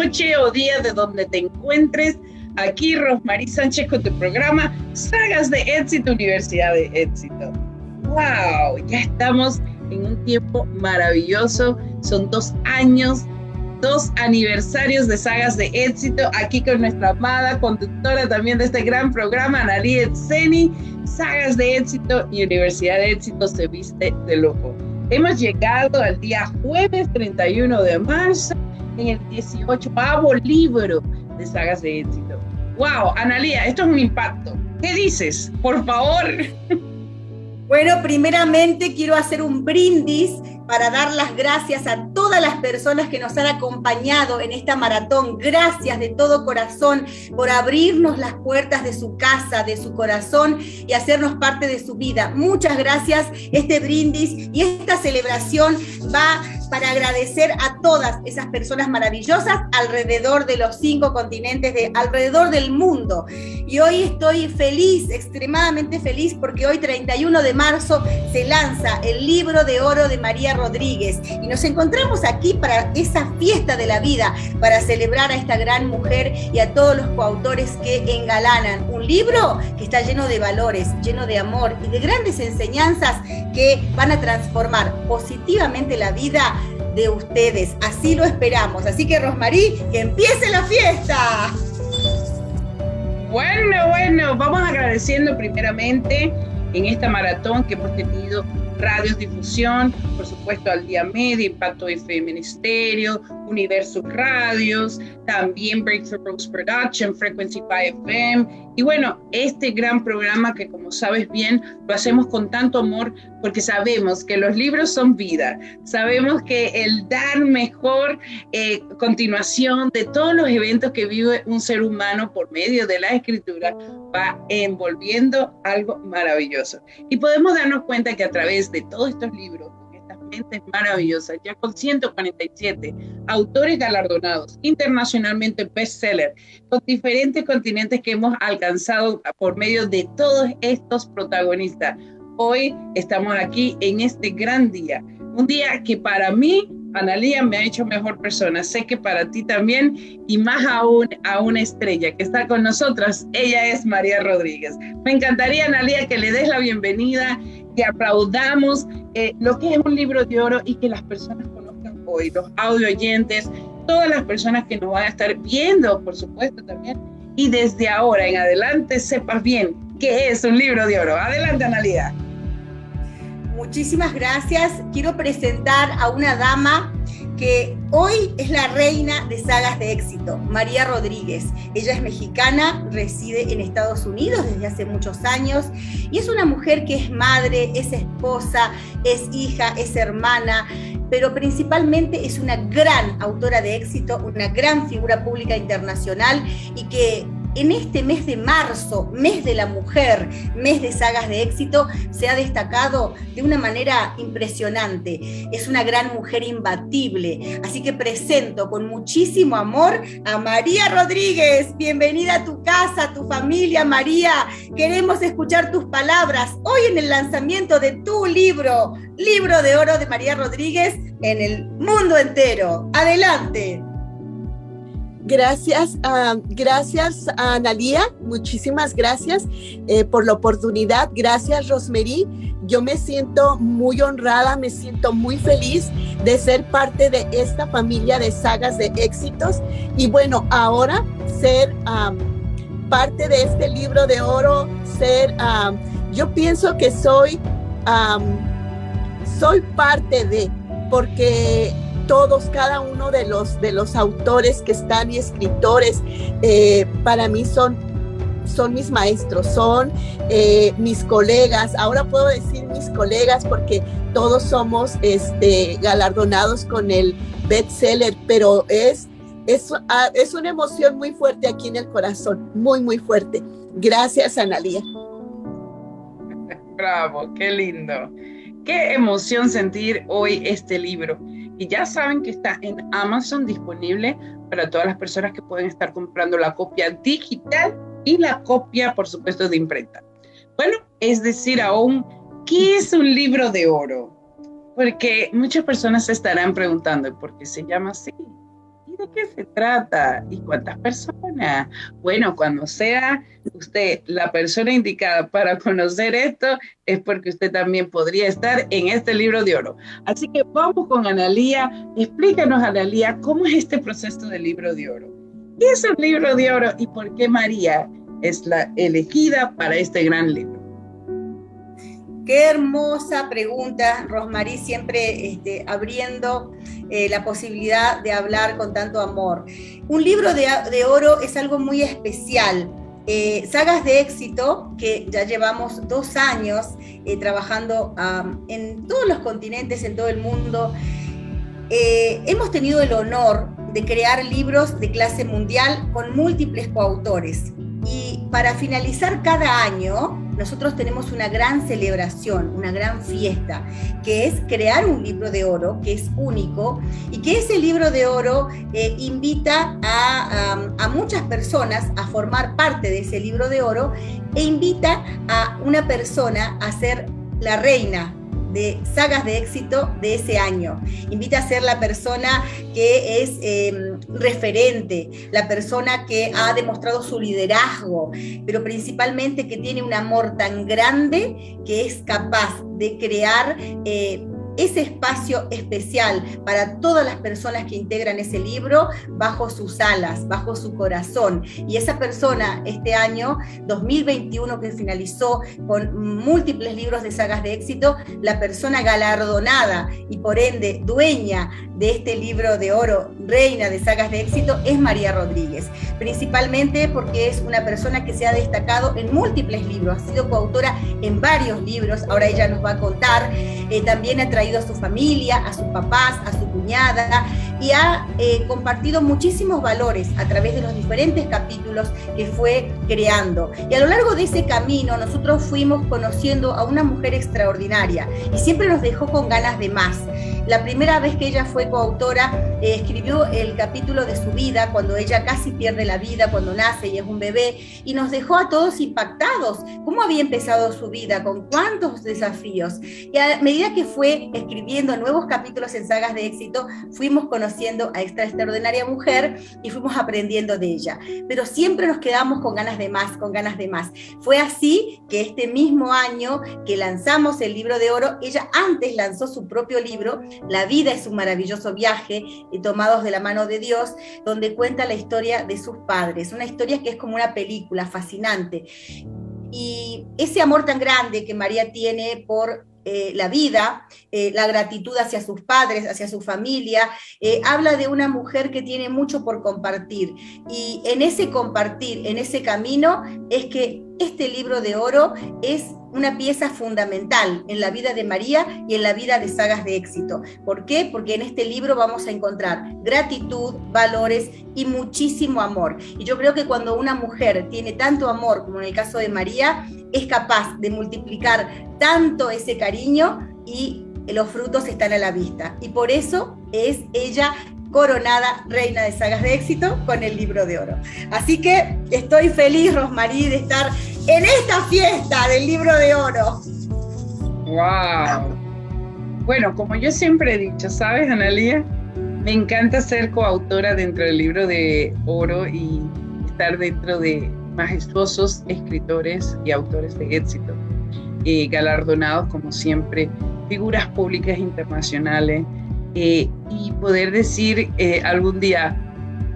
Noche o día de donde te encuentres. Aquí Rosmarie Sánchez con tu programa Sagas de Éxito, Universidad de Éxito. ¡Wow! Ya estamos en un tiempo maravilloso. Son dos años, dos aniversarios de Sagas de Éxito. Aquí con nuestra amada conductora también de este gran programa, Nari Etseni. Sagas de Éxito y Universidad de Éxito se viste de loco. Hemos llegado al día jueves 31 de marzo en el 18 libro de sagas de éxito. ¡Wow! Analía, esto es un impacto. ¿Qué dices? Por favor. Bueno, primeramente quiero hacer un brindis para dar las gracias a todas las personas que nos han acompañado en esta maratón. Gracias de todo corazón por abrirnos las puertas de su casa, de su corazón y hacernos parte de su vida. Muchas gracias. Este brindis y esta celebración va para agradecer a todas esas personas maravillosas alrededor de los cinco continentes, de alrededor del mundo. Y hoy estoy feliz, extremadamente feliz, porque hoy 31 de marzo se lanza el libro de oro de María Rodríguez y nos encontramos aquí para esa fiesta de la vida, para celebrar a esta gran mujer y a todos los coautores que engalanan un libro que está lleno de valores, lleno de amor y de grandes enseñanzas que van a transformar positivamente la vida de ustedes. Así lo esperamos. Así que, Rosmarí, que empiece la fiesta. Bueno, bueno, vamos agradeciendo primeramente en esta maratón que hemos tenido Radios Difusión, por supuesto al Día Media, Impacto FM Ministerio, Universo Radios, también Breakthrough Production, Frequency 5 FM. Y bueno, este gran programa que como sabes bien, lo hacemos con tanto amor porque sabemos que los libros son vida, sabemos que el dar mejor eh, continuación de todos los eventos que vive un ser humano por medio de la escritura va envolviendo algo maravilloso. Y podemos darnos cuenta que a través de todos estos libros, mentes maravillosas, ya con 147 autores galardonados, internacionalmente bestseller, con diferentes continentes que hemos alcanzado por medio de todos estos protagonistas. Hoy estamos aquí en este gran día, un día que para mí Analía me ha hecho mejor persona. Sé que para ti también y más aún a una estrella que está con nosotras. Ella es María Rodríguez. Me encantaría, Analía, que le des la bienvenida que aplaudamos eh, lo que es un libro de oro y que las personas conozcan hoy, los audio oyentes, todas las personas que nos van a estar viendo, por supuesto, también. Y desde ahora en adelante sepas bien qué es un libro de oro. Adelante, Analia. Muchísimas gracias. Quiero presentar a una dama que hoy es la reina de sagas de éxito, María Rodríguez. Ella es mexicana, reside en Estados Unidos desde hace muchos años y es una mujer que es madre, es esposa, es hija, es hermana, pero principalmente es una gran autora de éxito, una gran figura pública internacional y que en este mes de marzo, mes de la mujer, mes de sagas de éxito, se ha destacado de una manera impresionante. Es una gran mujer imbatible. Así que presento con muchísimo amor a María Rodríguez. Bienvenida a tu casa, a tu familia, María. Queremos escuchar tus palabras hoy en el lanzamiento de tu libro, Libro de Oro de María Rodríguez en el mundo entero. Adelante. Gracias, uh, gracias a muchísimas gracias eh, por la oportunidad. Gracias, Rosemary. Yo me siento muy honrada, me siento muy feliz de ser parte de esta familia de sagas de éxitos. Y bueno, ahora ser parte de este libro de oro, ser, yo pienso que soy, soy parte de, porque todos, cada uno de los, de los autores que están y escritores, eh, para mí son, son mis maestros, son eh, mis colegas. Ahora puedo decir mis colegas porque todos somos este, galardonados con el bestseller, pero es, es, ah, es una emoción muy fuerte aquí en el corazón, muy, muy fuerte. Gracias, Analia. Bravo, qué lindo. Qué emoción sentir hoy este libro. Y ya saben que está en Amazon disponible para todas las personas que pueden estar comprando la copia digital y la copia, por supuesto, de imprenta. Bueno, es decir, aún, ¿qué es un libro de oro? Porque muchas personas se estarán preguntando, ¿por qué se llama así? De qué se trata y cuántas personas. Bueno, cuando sea usted la persona indicada para conocer esto, es porque usted también podría estar en este libro de oro. Así que vamos con Analía. Explícanos, Analía, cómo es este proceso del libro de oro. ¿Qué es un libro de oro y por qué María es la elegida para este gran libro? Qué hermosa pregunta, Rosmarí, siempre este, abriendo eh, la posibilidad de hablar con tanto amor. Un libro de, oro es algo muy especial. Eh, sagas de éxito, que ya llevamos dos años eh, trabajando en todos los continentes, en todo el mundo, hemos tenido el honor de crear libros de clase mundial con múltiples coautores. Y para finalizar cada año, nosotros tenemos una gran celebración, una gran fiesta, que es crear un libro de oro, que es único, y que ese libro de oro eh, invita a, a, muchas personas a formar parte de ese libro de oro e invita a una persona a ser la reina de sagas de éxito de ese año. Invita a ser la persona que es em, referente, la persona que ha demostrado su liderazgo, pero principalmente que tiene un amor tan grande que es capaz de crear eh, ese espacio especial para todas las personas que integran ese libro bajo sus alas, bajo su corazón. Y esa persona este año 2021 que finalizó con múltiples libros de sagas de éxito, la persona galardonada y por ende dueña de este libro de oro, reina de sagas de éxito, es María Rodríguez, principalmente porque es una persona que se ha destacado en múltiples libros, ha sido coautora en varios libros, ahora ella nos va a contar, eh, también ha traído a su familia, a sus papás, a su cuñada y ha eh, compartido muchísimos valores a través de los diferentes capítulos que fue creando. Y a lo largo de ese camino nosotros fuimos conociendo a una mujer extraordinaria y siempre nos dejó con ganas de más. La primera vez que ella fue coautora, eh, escribió el capítulo de su vida, cuando ella casi pierde la vida, cuando nace y es un bebé, y nos dejó a todos impactados. ¿Cómo había empezado su vida? ¿Con cuántos desafíos? Y a medida que fue escribiendo nuevos capítulos en sagas de éxito, fuimos conociendo a esta extraordinaria mujer y fuimos aprendiendo de ella. Pero siempre nos quedamos con ganas de más, con ganas de más. Fue así que este mismo año que lanzamos el libro de oro, ella antes lanzó su propio libro la vida es un maravilloso viaje, y tomados de la mano de Dios, donde cuenta la historia de sus padres, una historia que es como una película fascinante. Y ese amor tan grande que María tiene por eh, la vida, eh, la gratitud hacia sus padres, hacia su familia, eh, habla de una mujer que tiene mucho por compartir. Y en ese compartir, en ese camino, es que este libro de oro es una pieza fundamental en la vida de María y en la vida de sagas de éxito. ¿Por qué? Porque en este libro vamos a encontrar gratitud, valores y muchísimo amor. Y yo creo que cuando una mujer tiene tanto amor como en el caso de María, es capaz de multiplicar tanto ese cariño y los frutos están a la vista. Y por eso es ella coronada reina de sagas de éxito con el libro de oro. Así que estoy feliz, Rosmarí, de estar en esta fiesta del libro de oro. ¡Wow! Bueno, como yo siempre he dicho, ¿sabes, Analia? Me encanta ser coautora dentro del libro de oro y estar dentro de majestuosos escritores y autores de éxito, eh, galardonados como siempre, figuras públicas internacionales, eh, y poder decir eh, algún día,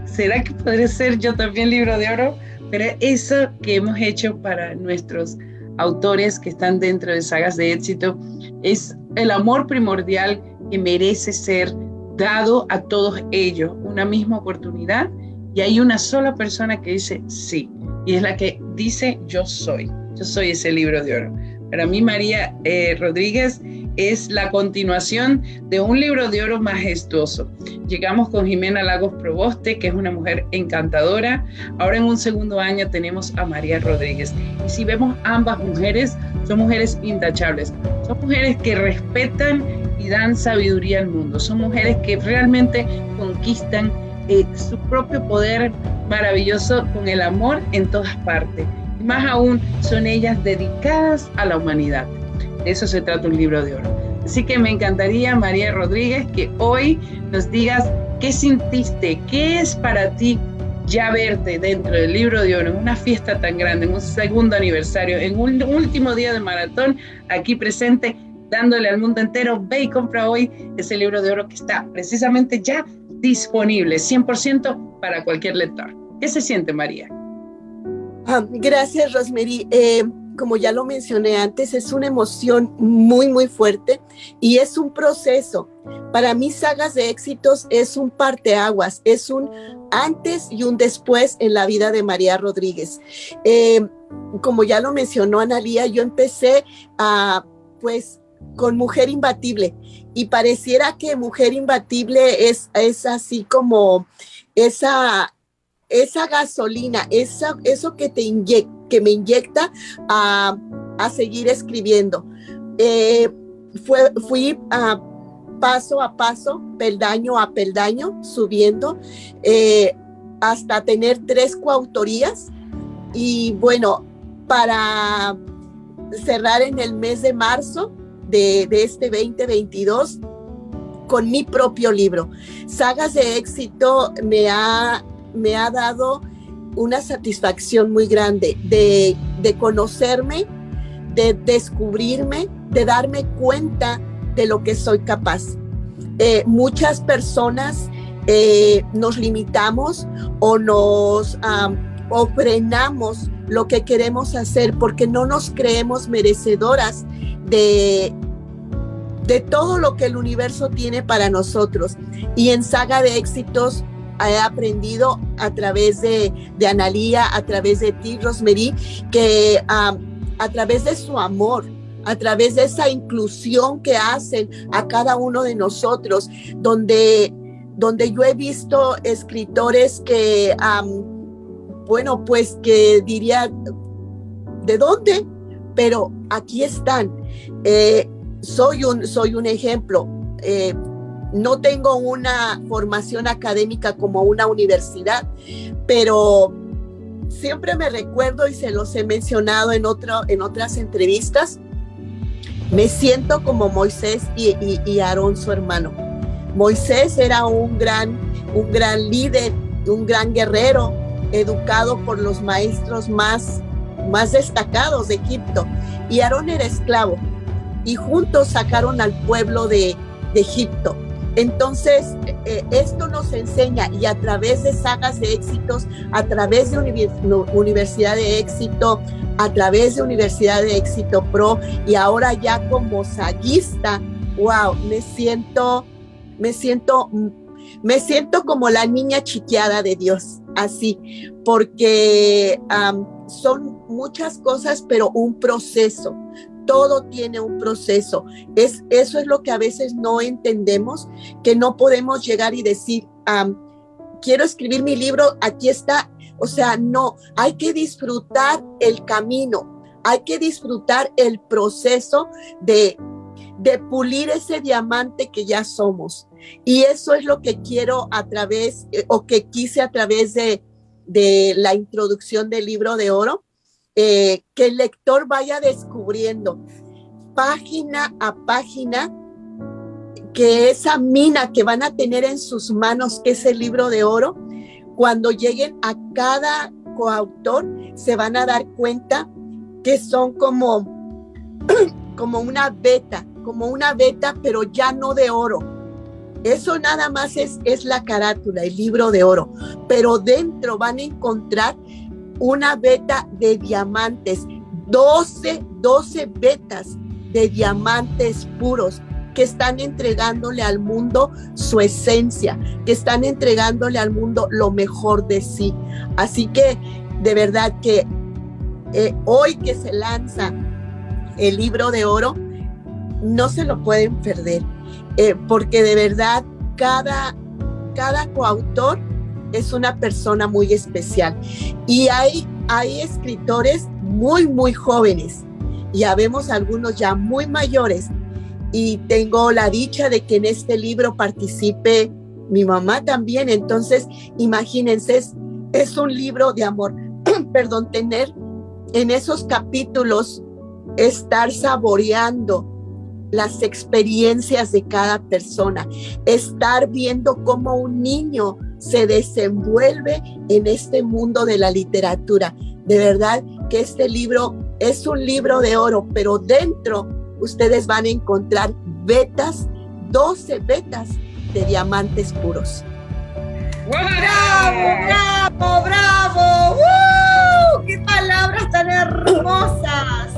¿será que podré ser yo también libro de oro? Pero eso que hemos hecho para nuestros autores que están dentro de sagas de éxito es el amor primordial que merece ser dado a todos ellos, una misma oportunidad y hay una sola persona que dice sí, y es la que dice yo soy, yo soy ese libro de oro. Para mí María eh, Rodríguez es la continuación de un libro de oro majestuoso. Llegamos con Jimena Lagos Proboste, que es una mujer encantadora. Ahora en un segundo año tenemos a María Rodríguez. Y si vemos ambas mujeres, son mujeres intachables. Son mujeres que respetan y dan sabiduría al mundo. Son mujeres que realmente conquistan eh, su propio poder maravilloso con el amor en todas partes. Más aún, son ellas dedicadas a la humanidad eso se trata un libro de oro. Así que me encantaría, María Rodríguez, que hoy nos digas qué sintiste, qué es para ti ya verte dentro del libro de oro, en una fiesta tan grande, en un segundo aniversario, en un último día de maratón, aquí presente, dándole al mundo entero, ve y compra hoy ese libro de oro que está precisamente ya disponible, 100% para cualquier lector. ¿Qué se siente, María? Ah, gracias, Rosemary. Eh, como ya lo mencioné antes, es una emoción muy, muy fuerte y es un proceso. Para mí, Sagas de Éxitos es un parteaguas, es un antes y un después en la vida de María Rodríguez. Eh, como ya lo mencionó Analía, yo empecé a, pues, con Mujer Imbatible y pareciera que Mujer Imbatible es, es así como esa, esa gasolina, esa, eso que te que me inyecta a, seguir escribiendo. Eh, fue, fui a paso a paso, peldaño a peldaño, subiendo eh, hasta tener tres coautorías. Y bueno, para cerrar en el mes de marzo de, de este 2022 con mi propio libro. Sagas de éxito me ha, me ha dado una satisfacción muy grande de, conocerme, de descubrirme, de darme cuenta de lo que soy capaz. Eh, muchas personas eh, nos limitamos o nos o frenamos lo que queremos hacer porque no nos creemos merecedoras de, de todo lo que el universo tiene para nosotros. Y en Saga de Éxitos he aprendido a través de, de Analía, a través de ti, Rosemary, que a través de su amor, a través de esa inclusión que hacen a cada uno de nosotros, donde, donde yo he visto escritores que, bueno, pues que diría, ¿de dónde? Pero aquí están. Eh, soy, un, soy un ejemplo. Eh, no tengo una formación académica como una universidad, pero siempre me recuerdo y se los he mencionado en, otras entrevistas, me siento como Moisés y, Aarón, su hermano. Moisés era un gran, un gran líder, un gran guerrero, educado por los maestros más, más destacados de Egipto. Y Aarón era esclavo. Y juntos sacaron al pueblo de, de Egipto. Entonces, eh, esto nos enseña y a través de sagas de éxitos, a través de Universidad de Éxito, a través de Universidad de Éxito Pro y ahora ya como saguista, wow, me siento, me siento, me siento como la niña chiqueada de Dios, así, porque son muchas cosas, pero un proceso todo tiene un proceso. Es, eso es lo que a veces no entendemos, que no podemos llegar y decir, quiero escribir mi libro, aquí está. O sea, no, hay que disfrutar el camino, hay que disfrutar el proceso de, de pulir ese diamante que ya somos. Y eso es lo que quiero a través, eh, o que quise a través de, de la introducción del libro de oro, eh, que el lector vaya descubriendo página a página que esa mina que van a tener en sus manos, que es el libro de oro, cuando lleguen a cada coautor, se van a dar cuenta que son como, como una beta, como una beta, pero ya no de oro. Eso nada más es, es la carátula, el libro de oro, pero dentro van a encontrar una beta de diamantes, 12, 12 betas de diamantes puros que están entregándole al mundo su esencia, que están entregándole al mundo lo mejor de sí. Así que de verdad que eh, hoy que se lanza el libro de oro, no se lo pueden perder, eh, porque de verdad cada, cada coautor es una persona muy especial. Y hay, hay escritores muy, muy jóvenes. Y habemos algunos ya muy mayores. Y tengo la dicha de que en este libro participe mi mamá también. Entonces, imagínense, es, es un libro de amor. Perdón, tener en esos capítulos, estar saboreando las experiencias de cada persona, estar viendo cómo un niño se desenvuelve en este mundo de la literatura. De verdad que este libro es un libro de oro, pero dentro ustedes van a encontrar vetas, 12 vetas de diamantes puros. ¡Bravo, bravo, bravo! ¡Uh! ¡Qué palabras tan hermosas!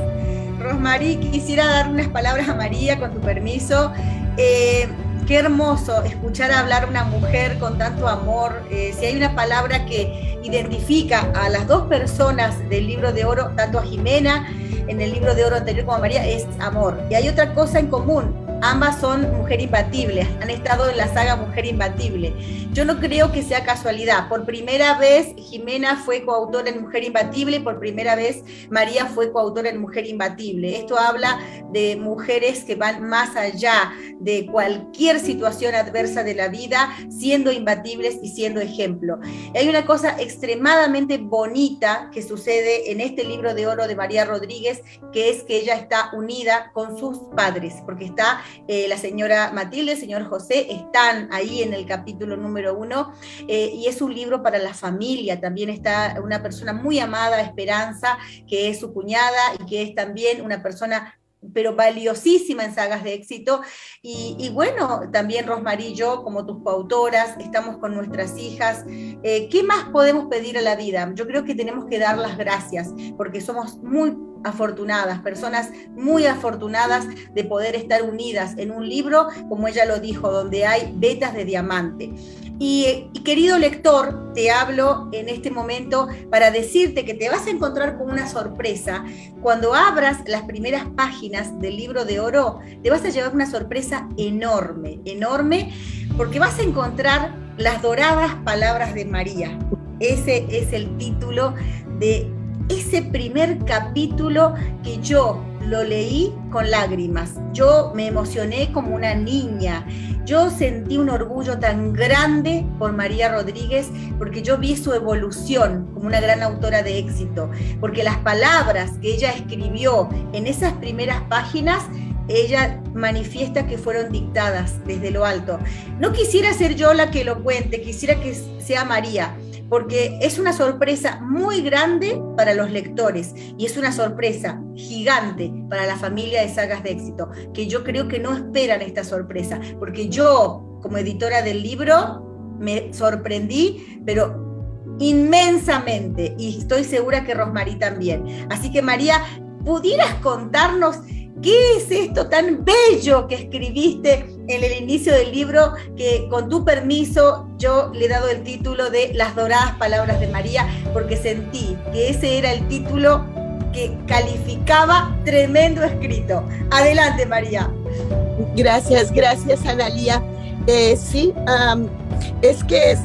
Rosmarie, quisiera dar unas palabras a María, con tu permiso. Eh, qué hermoso escuchar hablar una mujer con tanto amor. Eh, si hay una palabra que identifica a las dos personas del libro de oro, tanto a Jimena en el libro de oro anterior como a María, es amor. Y hay otra cosa en común, Ambas son Mujer Imbatible, han estado en la saga Mujer Imbatible. Yo no creo que sea casualidad. Por primera vez Jimena fue coautora en Mujer Imbatible, por primera vez María fue coautora en Mujer Imbatible. Esto habla de mujeres que van más allá de cualquier situación adversa de la vida, siendo imbatibles y siendo ejemplo. hay una cosa extremadamente bonita que sucede en este libro de oro de María Rodríguez, que es que ella está unida con sus padres, porque está eh, la señora Matilde, el señor José, están ahí en el capítulo número uno, eh, y es un libro para la familia, también está una persona muy amada, Esperanza, que es su cuñada y que es también una persona pero valiosísima en sagas de éxito. Y, bueno, también Rosmarie y yo, como tus coautoras, estamos con nuestras hijas. Eh, ¿Qué más podemos pedir a la vida? Yo creo que tenemos que dar las gracias, porque somos muy afortunadas, personas muy afortunadas de poder estar unidas en un libro, como ella lo dijo, donde hay vetas de diamante. Y, querido lector, te hablo en este momento para decirte que te vas a encontrar con una sorpresa. Cuando abras las primeras páginas del libro de oro, te vas a llevar una sorpresa enorme, enorme, porque vas a encontrar las doradas palabras de María. Ese es el título de ese primer capítulo que yo lo leí con lágrimas. Yo me emocioné como una niña. Yo sentí un orgullo tan grande por María Rodríguez porque yo vi su evolución como una gran autora de éxito, porque las palabras que ella escribió en esas primeras páginas ella manifiesta que fueron dictadas desde lo alto. No quisiera ser yo la que lo cuente, quisiera que sea María, porque es una sorpresa muy grande para los lectores y es una sorpresa gigante para la familia de sagas de éxito, que yo creo que no esperan esta sorpresa, porque yo, como editora del libro, me sorprendí, pero inmensamente, y estoy segura que Rosmarí también. Así que María, ¿pudieras contarnos ¿Qué es esto tan bello que escribiste en el inicio del libro que con tu permiso yo le he dado el título de Las doradas palabras de María porque sentí que ese era el título que calificaba tremendo escrito. Adelante María. Gracias, gracias Analia. Eh, sí, es que es,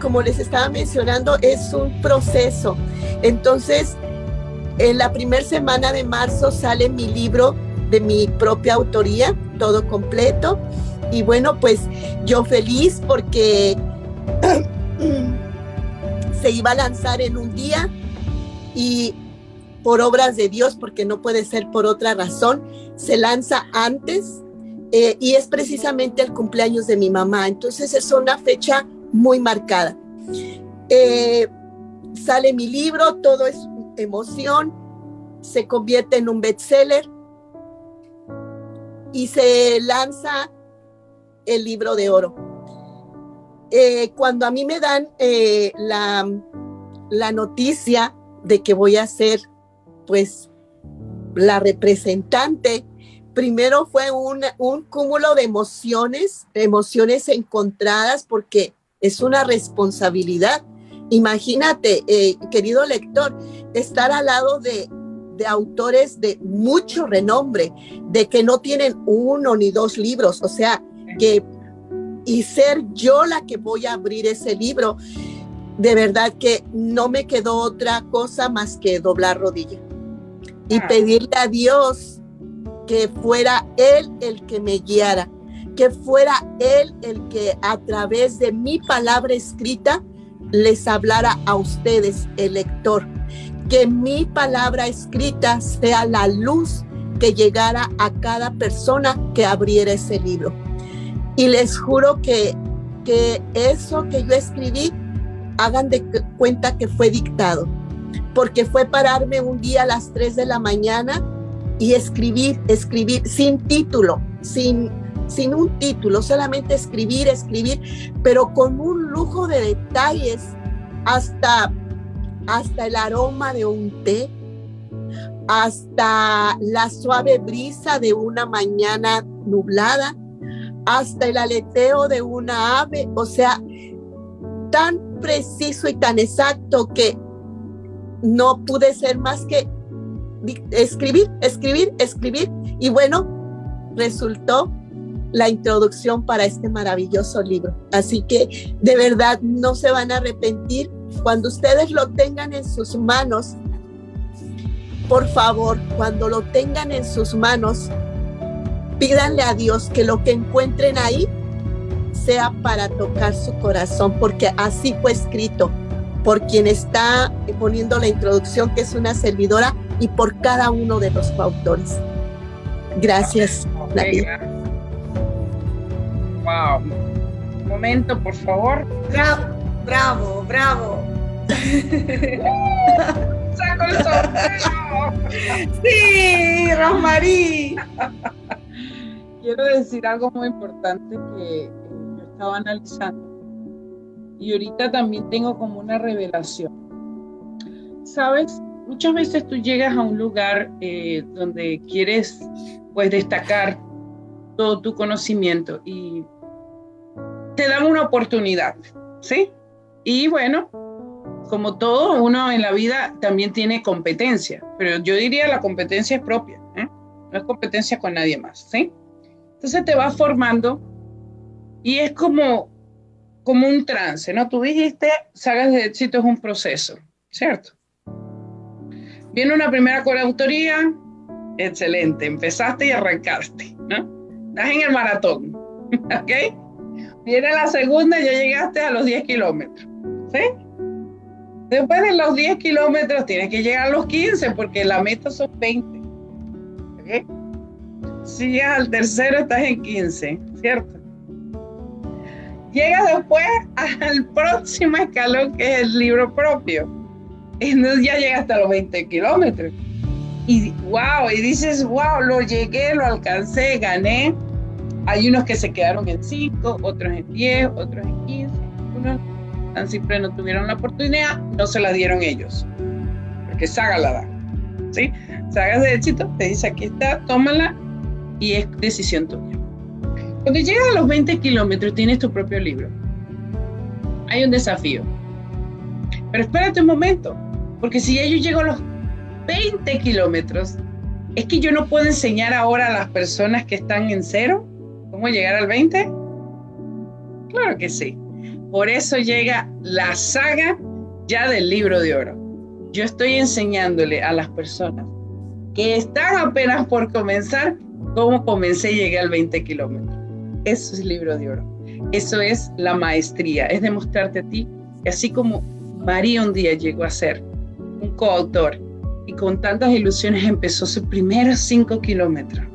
como les estaba mencionando, es un proceso. Entonces, en la primera semana de marzo sale mi libro de mi propia autoría, todo completo. Y bueno, pues yo feliz porque se iba a lanzar en un día y por obras de Dios, porque no puede ser por otra razón, se lanza antes eh, y es precisamente el cumpleaños de mi mamá. Entonces es una fecha muy marcada. Eh, sale mi libro, todo es emoción, se convierte en un bestseller y se lanza el libro de oro. Eh, cuando a mí me dan eh, la, la noticia de que voy a ser pues la representante, primero fue un, un cúmulo de emociones, emociones encontradas porque es una responsabilidad Imagínate, eh, querido lector, estar al lado de, autores de mucho renombre, de que no tienen uno ni dos libros, o sea, que y ser yo la que voy a abrir ese libro, de verdad que no me quedó otra cosa más que doblar rodilla. Y ah. pedirle a Dios que fuera Él el que me guiara, que fuera Él el que a través de mi palabra escrita les hablara a ustedes, el lector, que mi palabra escrita sea la luz que llegara a cada persona que abriera ese libro. Y les juro que, que eso que yo escribí, hagan de cuenta que fue dictado, porque fue pararme un día a las 3 de la mañana y escribir, escribir sin título, sin sin un título, solamente escribir, escribir, pero con un lujo de detalles, hasta, hasta el aroma de un té, hasta la suave brisa de una mañana nublada, hasta el aleteo de una ave, o sea, tan preciso y tan exacto que no pude ser más que escribir, escribir, escribir. Y bueno, resultó la introducción para este maravilloso libro. Así que de verdad no se van a arrepentir. Cuando ustedes lo tengan en sus manos, por favor, cuando lo tengan en sus manos, pídanle a Dios que lo que encuentren ahí sea para tocar su corazón, porque así fue escrito por quien está poniendo la introducción, que es una servidora, y por cada uno de los autores. Gracias. Wow. Un momento, por favor. Bravo, bravo, bravo. saco el sombrero. Sí, Rosmarie. Quiero decir algo muy importante que eh, yo estaba analizando. Y ahorita también tengo como una revelación. Sabes, muchas veces tú llegas a un lugar eh, donde quieres pues destacar todo tu conocimiento y te dan una oportunidad, ¿sí? Y bueno, como todo, uno en la vida también tiene competencia, pero yo diría la competencia es propia, ¿eh? no es competencia con nadie más, ¿sí? Entonces te vas formando y es como, como un trance, ¿no? Tú dijiste, sagas de éxito es un proceso, ¿cierto? Viene una primera autoría, excelente, empezaste y arrancaste, ¿no? Estás en el maratón, ¿ok? Viene la segunda ya llegaste a los 10 kilómetros. ¿Sí? Después de los 10 kilómetros tienes que llegar a los 15 porque la meta son 20. ¿Ok? Si llegas al tercero estás en 15, ¿cierto? Llegas después al próximo escalón que es el libro propio. Entonces ya llegas hasta los 20 kilómetros. Y wow, y dices, wow, lo llegué, lo alcancé, gané hay unos que se quedaron en 5, otros en 10, otros en 15. Unos tan simple no tuvieron la oportunidad, no se la dieron ellos. Porque Saga la da. ¿Sí? Saga de éxito, te dice aquí está, tómala y es decisión tuya. Cuando llegas a los 20 kilómetros tienes tu propio libro. Hay un desafío. Pero espérate un momento, porque si ya yo llego a los 20 kilómetros, es que yo no puedo enseñar ahora a las personas que están en cero ¿Cómo llegar al 20? Claro que sí. Por eso llega la saga ya del libro de oro. Yo estoy enseñándole a las personas que están apenas por comenzar cómo comencé y llegué al 20 kilómetros. Eso es libro de oro. Eso es la maestría, es demostrarte a ti que así como María un día llegó a ser un coautor y con tantas ilusiones empezó sus primeros 5 kilómetros,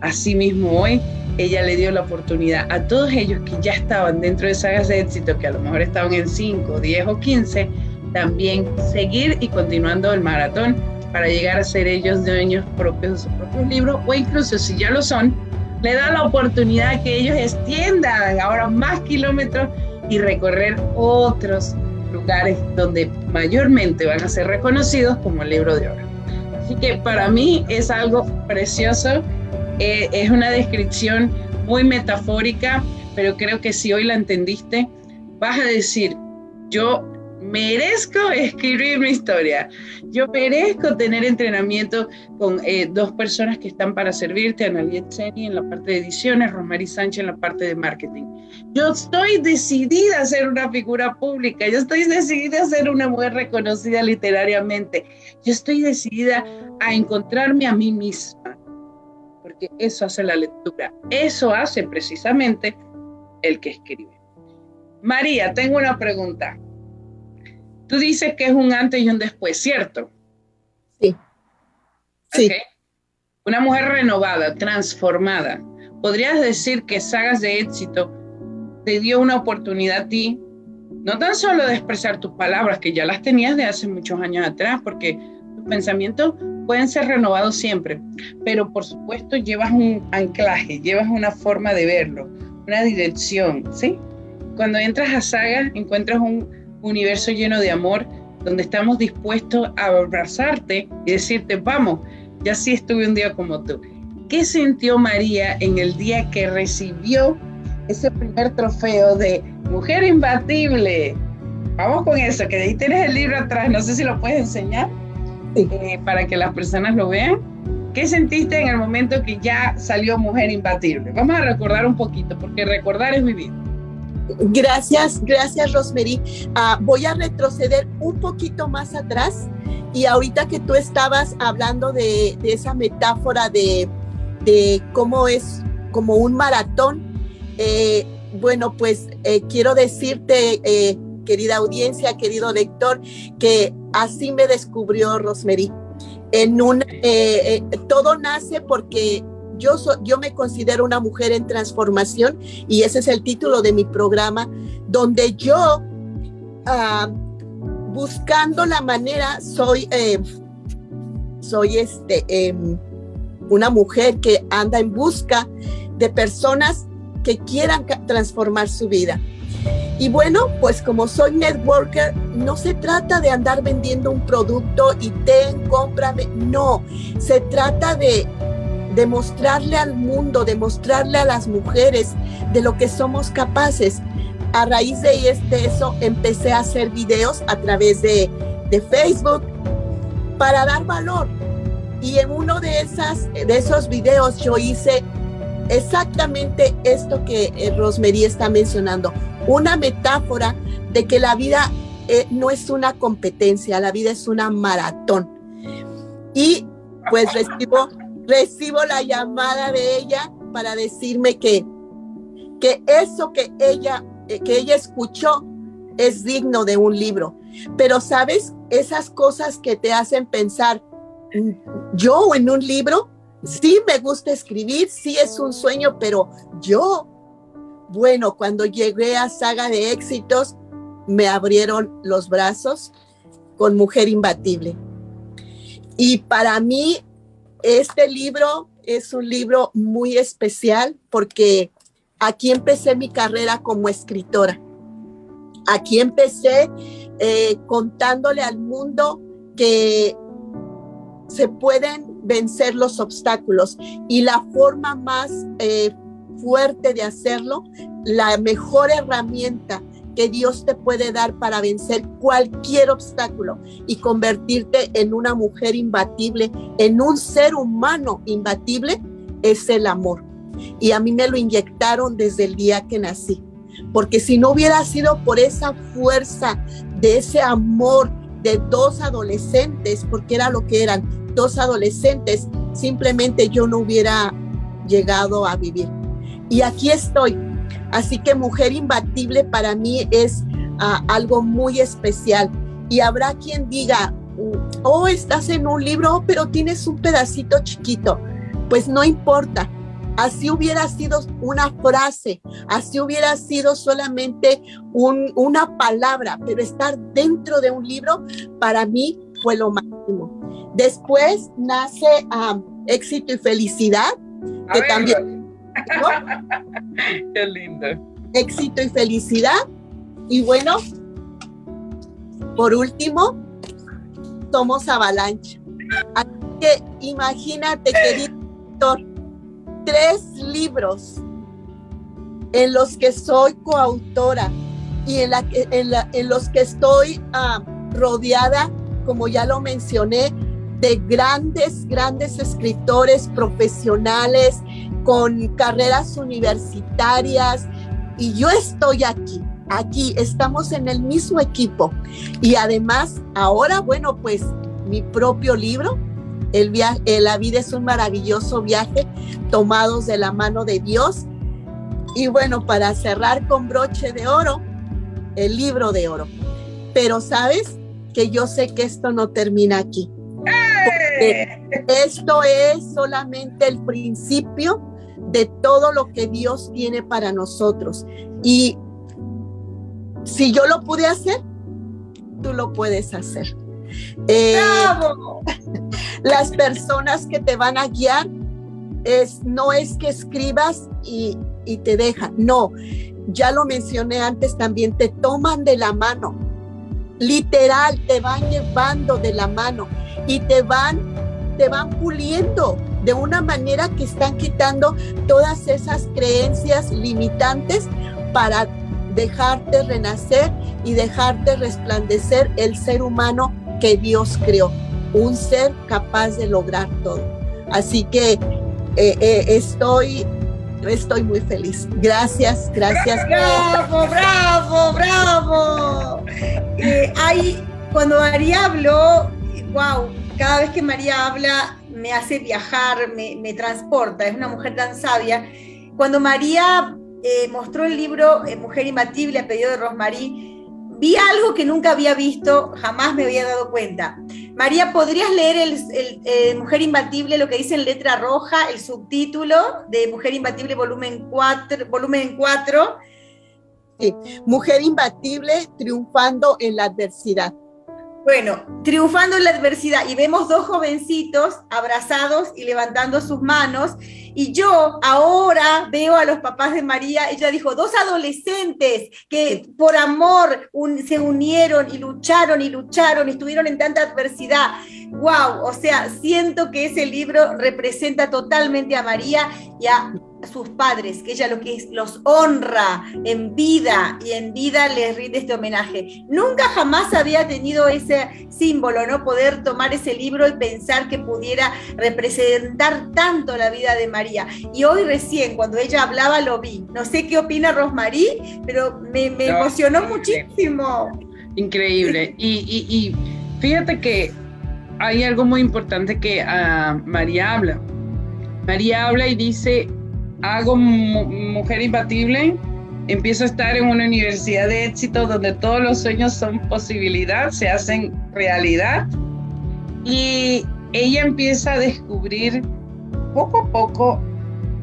así mismo hoy ella le dio la oportunidad a todos ellos que ya estaban dentro de sagas de éxito, que a lo mejor estaban en 5, 10 o 15, también seguir y continuando el maratón para llegar a ser ellos dueños propios de sus propios libros o incluso si ya lo son, le da la oportunidad que ellos extiendan ahora más kilómetros y recorrer otros lugares donde mayormente van a ser reconocidos como el libro de oro. Así que para mí es algo precioso eh, es una descripción muy metafórica, pero creo que si hoy la entendiste, vas a decir, yo merezco escribir mi historia, yo merezco tener entrenamiento con eh, dos personas que están para servirte, Analia Tseni en la parte de ediciones, Romary Sánchez en la parte de marketing. Yo estoy decidida a ser una figura pública, yo estoy decidida a ser una mujer reconocida literariamente, yo estoy decidida a encontrarme a mí misma porque eso hace la lectura, eso hace precisamente el que escribe. María, tengo una pregunta. Tú dices que es un antes y un después, ¿cierto? Sí. Sí. Una mujer renovada, transformada. ¿Podrías decir que Sagas de Éxito te dio una oportunidad a ti, no tan solo de expresar tus palabras, que ya las tenías de hace muchos años atrás, porque tus pensamientos pueden ser renovados siempre, pero por supuesto llevas un anclaje, llevas una forma de verlo, una dirección, ¿sí? Cuando entras a Saga encuentras un universo lleno de amor donde estamos dispuestos a abrazarte y decirte, vamos, ya sí estuve un día como tú. ¿Qué sintió María en el día que recibió ese primer trofeo de Mujer Imbatible? Vamos con eso, que ahí tienes el libro atrás, no sé si lo puedes enseñar. Eh, para que las personas lo vean. ¿Qué sentiste en el momento que ya salió Mujer Imbatible? Vamos a recordar un poquito, porque recordar es vivir. Gracias, gracias Rosemary. Ah, voy a retroceder un poquito más atrás y ahorita que tú estabas hablando de, esa metáfora de, cómo es como un maratón, eh, bueno, pues eh, quiero decirte querida audiencia, querido lector, que así me descubrió Rosemary. En un, eh, eh, todo nace porque yo, yo me considero una mujer en transformación y ese es el título de mi programa, donde yo, ah, buscando la manera, soy, eh, soy este, em, una mujer que anda en busca de personas que quieran transformar su vida. Y bueno, pues como soy networker, no se trata de andar vendiendo un producto y ten, cómprame. No, se trata de demostrarle al mundo, demostrarle a las mujeres de lo que somos capaces. A raíz de, eso empecé a hacer videos a través de, de Facebook para dar valor. Y en uno de, de esos videos yo hice exactamente esto que eh, Rosemary está mencionando, una metáfora de que la vida eh, no es una competencia, la vida es una maratón. Y pues recibo, la llamada de ella para decirme que, que eso que ella, eh, que ella escuchó es digno de un libro. Pero sabes, esas cosas que te hacen pensar, mm, yo en un libro, sí me gusta escribir, sí es un sueño, pero yo bueno, cuando llegué a Saga de Éxitos, me abrieron los brazos con Mujer Imbatible. Y para mí, este libro es un libro muy especial porque aquí empecé mi carrera como escritora. Aquí empecé eh, contándole al mundo que se pueden vencer los obstáculos y la forma más eh, fuerte de hacerlo, la mejor herramienta que Dios te puede dar para vencer cualquier obstáculo y convertirte en una mujer imbatible, en un ser humano imbatible, es el amor. Y a mí me lo inyectaron desde el día que nací. Porque si no hubiera sido por esa fuerza de ese amor de dos adolescentes, porque era lo que eran, dos adolescentes, simplemente yo no hubiera llegado a vivir. Y aquí estoy. Así que mujer imbatible para mí es ah, algo muy especial. Y habrá quien diga, oh, estás en un libro, pero tienes un pedacito chiquito. Pues no importa. Así hubiera sido una frase, así hubiera sido solamente una palabra, pero estar dentro de un libro para mí fue lo máximo. Después nace éxito y felicidad, que también Qué lindo. Éxito y felicidad. Y bueno, por último, somos Avalancha. Así que imagínate, querido doctor, tres libros en los que soy coautora y en, la, en, los que estoy rodeada, como ya lo mencioné, de grandes, grandes escritores profesionales con carreras universitarias y yo estoy aquí, aquí, estamos en el mismo equipo y además ahora, bueno, pues mi propio libro, el viaje, eh, La vida es un maravilloso viaje, tomados de la mano de Dios. Y bueno, para cerrar con broche de oro, el libro de oro. Pero sabes que yo sé que esto no termina aquí. Esto es solamente el principio de todo lo que Dios tiene para nosotros. Y si yo lo pude hacer, tú lo puedes hacer. Eh, las personas que te van a guiar es, no es que escribas y, y te dejan, no, ya lo mencioné antes también, te toman de la mano, literal, te van llevando de la mano y te van, te van puliendo de una manera que están quitando todas esas creencias limitantes para dejarte renacer y dejarte resplandecer el ser humano que Dios creó, un ser capaz de lograr todo. Así que eh, eh, estoy, estoy muy feliz. Gracias, gracias. Bravo, bravo, bravo. Eh, cuando María habló, wow, cada vez que María habla, me hace viajar, me, transporta, es una mujer tan sabia. Cuando María eh, mostró el libro eh, Mujer Imbatible a pedido de Rosmarie, vi algo que nunca había visto, jamás me había dado cuenta. María, ¿podrías leer el, eh, Mujer Imbatible, lo que dice en letra roja, el subtítulo de Mujer Imbatible volumen 4? Volumen 4? Sí. Mujer Imbatible triunfando en la adversidad. Bueno, triunfando en la adversidad y vemos dos jovencitos abrazados y levantando sus manos. Y yo ahora veo a los papás de María, ella dijo, dos adolescentes que por amor se unieron y lucharon y lucharon y estuvieron en tanta adversidad. ¡Wow! O sea, siento que ese libro representa totalmente a María y a sus padres, que ella que los honra en vida y en vida les rinde este homenaje. Nunca jamás había tenido ese símbolo, ¿no? Poder tomar ese libro y pensar que pudiera representar tanto la vida de María. Y hoy recién, cuando ella hablaba, lo vi. No sé qué opina Rosmarí, pero me, emocionó muchísimo. Increíble. Y, y, fíjate que hay algo muy importante que uh, María habla. María habla y dice, hago mujer imbatible, empiezo a estar en una universidad de éxito donde todos los sueños son posibilidad, se hacen realidad. Y ella empieza a descubrir poco a poco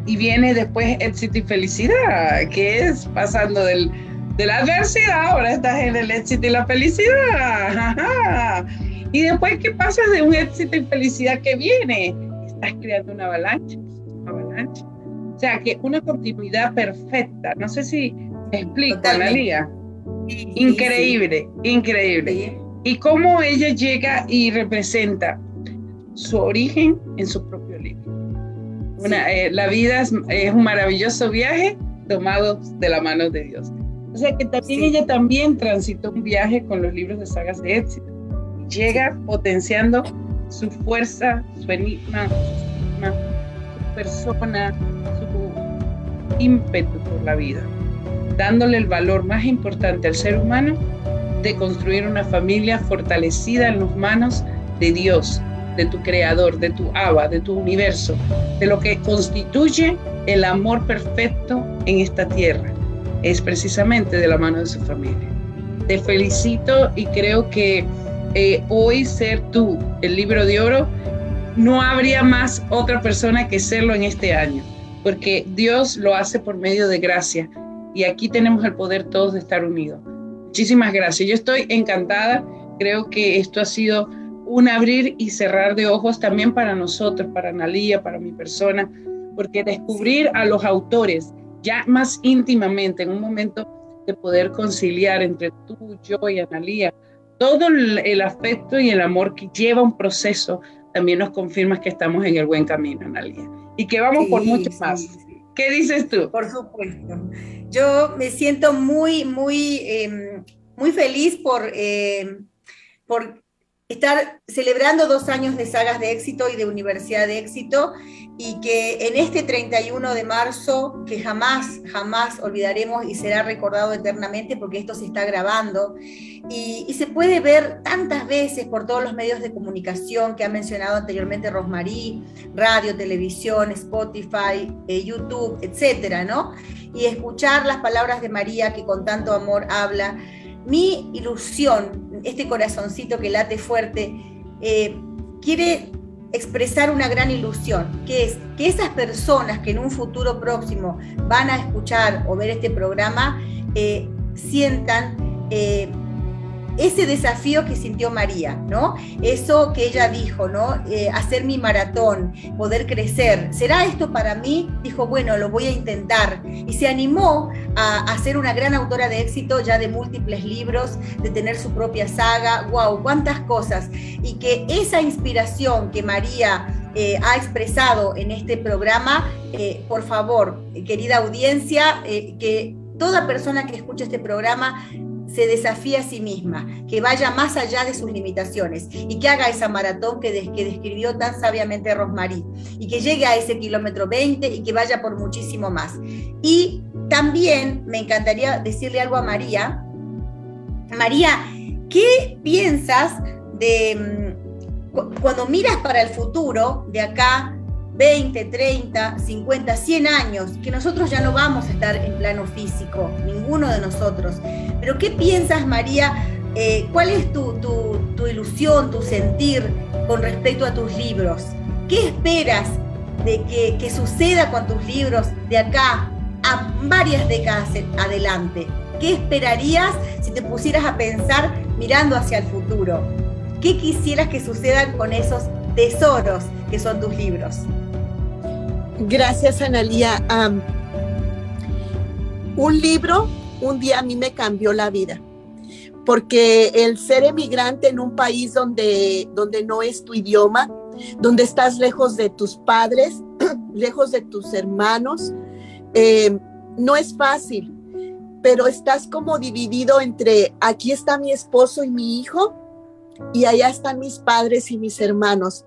y viene después éxito y felicidad, que es pasando del, de la adversidad, ahora estás en el éxito y la felicidad. Y después, ¿qué pasa de un éxito y felicidad que viene? Estás creando una avalancha, una avalancha sea, que una continuidad perfecta. No sé si me explico, Analia. Increíble, increíble. Y cómo ella llega y representa su origen en su propio libro. Eh, la vida es, un maravilloso viaje tomado de la mano de Dios. O sea que también ella también transitó un viaje con los libros de sagas de éxito. Llega potenciando su fuerza, su enigma, su persona, ímpetu por la vida, dándole el valor más importante al ser humano de construir una familia fortalecida en las manos de Dios, de tu creador, de tu Abba, de tu universo, de lo que constituye el amor perfecto en esta tierra. Es precisamente de la mano de su familia. Te felicito y creo que eh, hoy ser tú el libro de oro, no habría más otra persona que serlo en este año porque Dios lo hace por medio de gracia y aquí tenemos el poder todos de estar unidos. Muchísimas gracias. Yo estoy encantada. Creo que esto ha sido un abrir y cerrar de ojos también para nosotros, para Analía, para mi persona, porque descubrir a los autores ya más íntimamente en un momento de poder conciliar entre tú, yo y Analía, todo el, afecto y el amor que lleva un proceso, también nos confirma que estamos en el buen camino, Analía y que vamos por mucho más. ¿Qué dices tú? Por supuesto. Yo me siento muy, muy, em, muy feliz por, em, por estar celebrando dos años de sagas de éxito y de universidad de éxito y que en este 31 de marzo, que jamás, jamás olvidaremos y será recordado eternamente porque esto se está grabando y, se puede ver tantas veces por todos los medios de comunicación que ha mencionado anteriormente Rosmarí, radio, televisión, Spotify, eh, YouTube, etcétera, ¿no? Y escuchar las palabras de María que con tanto amor habla. Mi ilusión, este corazoncito que late fuerte, eh, quiere expresar una gran ilusión, que es que esas personas que en un futuro próximo van a escuchar o ver este programa eh, sientan eh, ese desafío que sintió María, ¿no? Eso que ella dijo, ¿no? Eh, hacer mi maratón, poder crecer. ¿Será esto para mí? Dijo, bueno, lo voy a intentar. Y se animó a, a ser una gran autora de éxito, ya de múltiples libros, de tener su propia saga. ¡Wow! ¡Cuántas cosas! Y que esa inspiración que María eh, ha expresado en este programa, eh, por favor, querida audiencia, que toda persona que escuche este programa se desafía a sí misma, que vaya más allá de sus limitaciones y que haga esa maratón que, describió tan sabiamente Rosmarí y que llegue a ese kilómetro 20 y que vaya por muchísimo más. Y también me encantaría decirle algo a María. María, ¿qué piensas de mm, cuando miras para el futuro de acá 20, 30, 50, 100 años, que nosotros ya no vamos a estar en plano físico, ninguno de nosotros. Pero ¿qué piensas, María? Eh, ¿Cuál es tu, ilusión, tu sentir con respecto a tus libros? ¿Qué esperas de que, que suceda con tus libros de acá a varias décadas adelante? ¿Qué esperarías si te pusieras a pensar mirando hacia el futuro? ¿qué quisieras que sucedan con esos tesoros que son tus libros? Gracias, Analía. un libro un día a mí me cambió la vida, porque el ser emigrante en un país donde, donde no es tu idioma, donde estás lejos de tus padres, lejos de tus hermanos, eh, no es fácil, pero estás como dividido entre aquí está mi esposo y mi hijo y allá están mis padres y mis hermanos.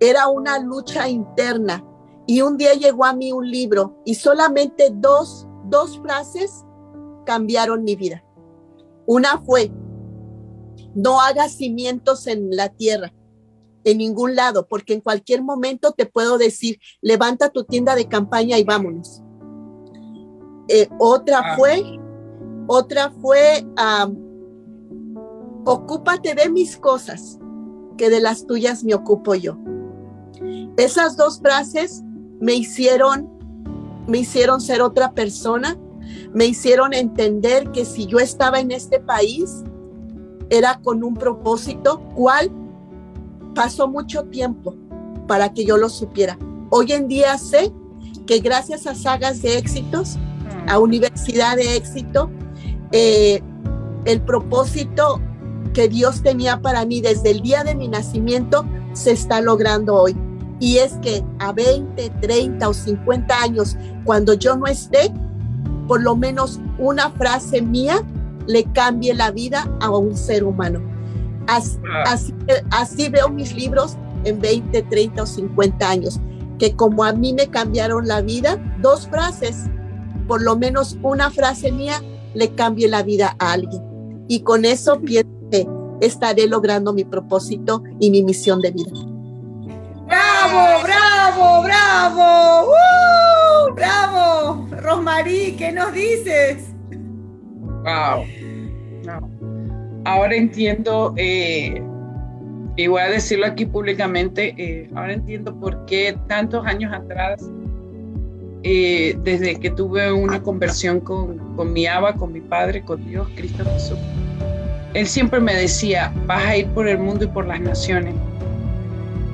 Era una lucha interna y un día llegó a mí un libro y solamente dos, dos frases cambiaron mi vida. Una fue, no hagas cimientos en la tierra, en ningún lado, porque en cualquier momento te puedo decir, levanta tu tienda de campaña y vámonos. Eh, otra ah. fue, otra fue, ocúpate de mis cosas, que de las tuyas me ocupo yo. Esas dos frases me hicieron, me hicieron ser otra persona, me hicieron entender que si yo estaba en este país, era con un propósito, cual pasó mucho tiempo para que yo lo supiera. Hoy en día sé que gracias a sagas de éxitos, a Universidad de Éxito, eh, el propósito que Dios tenía para mí desde el día de mi nacimiento se está logrando hoy. Y es que a 20, 30 o 50 años, cuando yo no esté, por lo menos una frase mía le cambie la vida a un ser humano. Así, ah. así, veo mis libros en 20, 30 o 50 años, que como a mí me cambiaron la vida, dos frases, por lo menos una frase mía le cambie la vida a alguien. Y con eso pienso que estaré logrando mi propósito y mi misión de vida. ¡Bravo, bravo, bravo! ¡Bravo! Rosmarí, ¿qué nos dices? Wow. Ahora entiendo, eh, y voy a decirlo aquí públicamente, eh, ahora entiendo por qué tantos años atrás, eh, desde que tuve una conversión con, con mi Abba, con mi Padre, con Dios, Cristo Jesús, Él siempre me decía, vas a ir por el mundo y por las naciones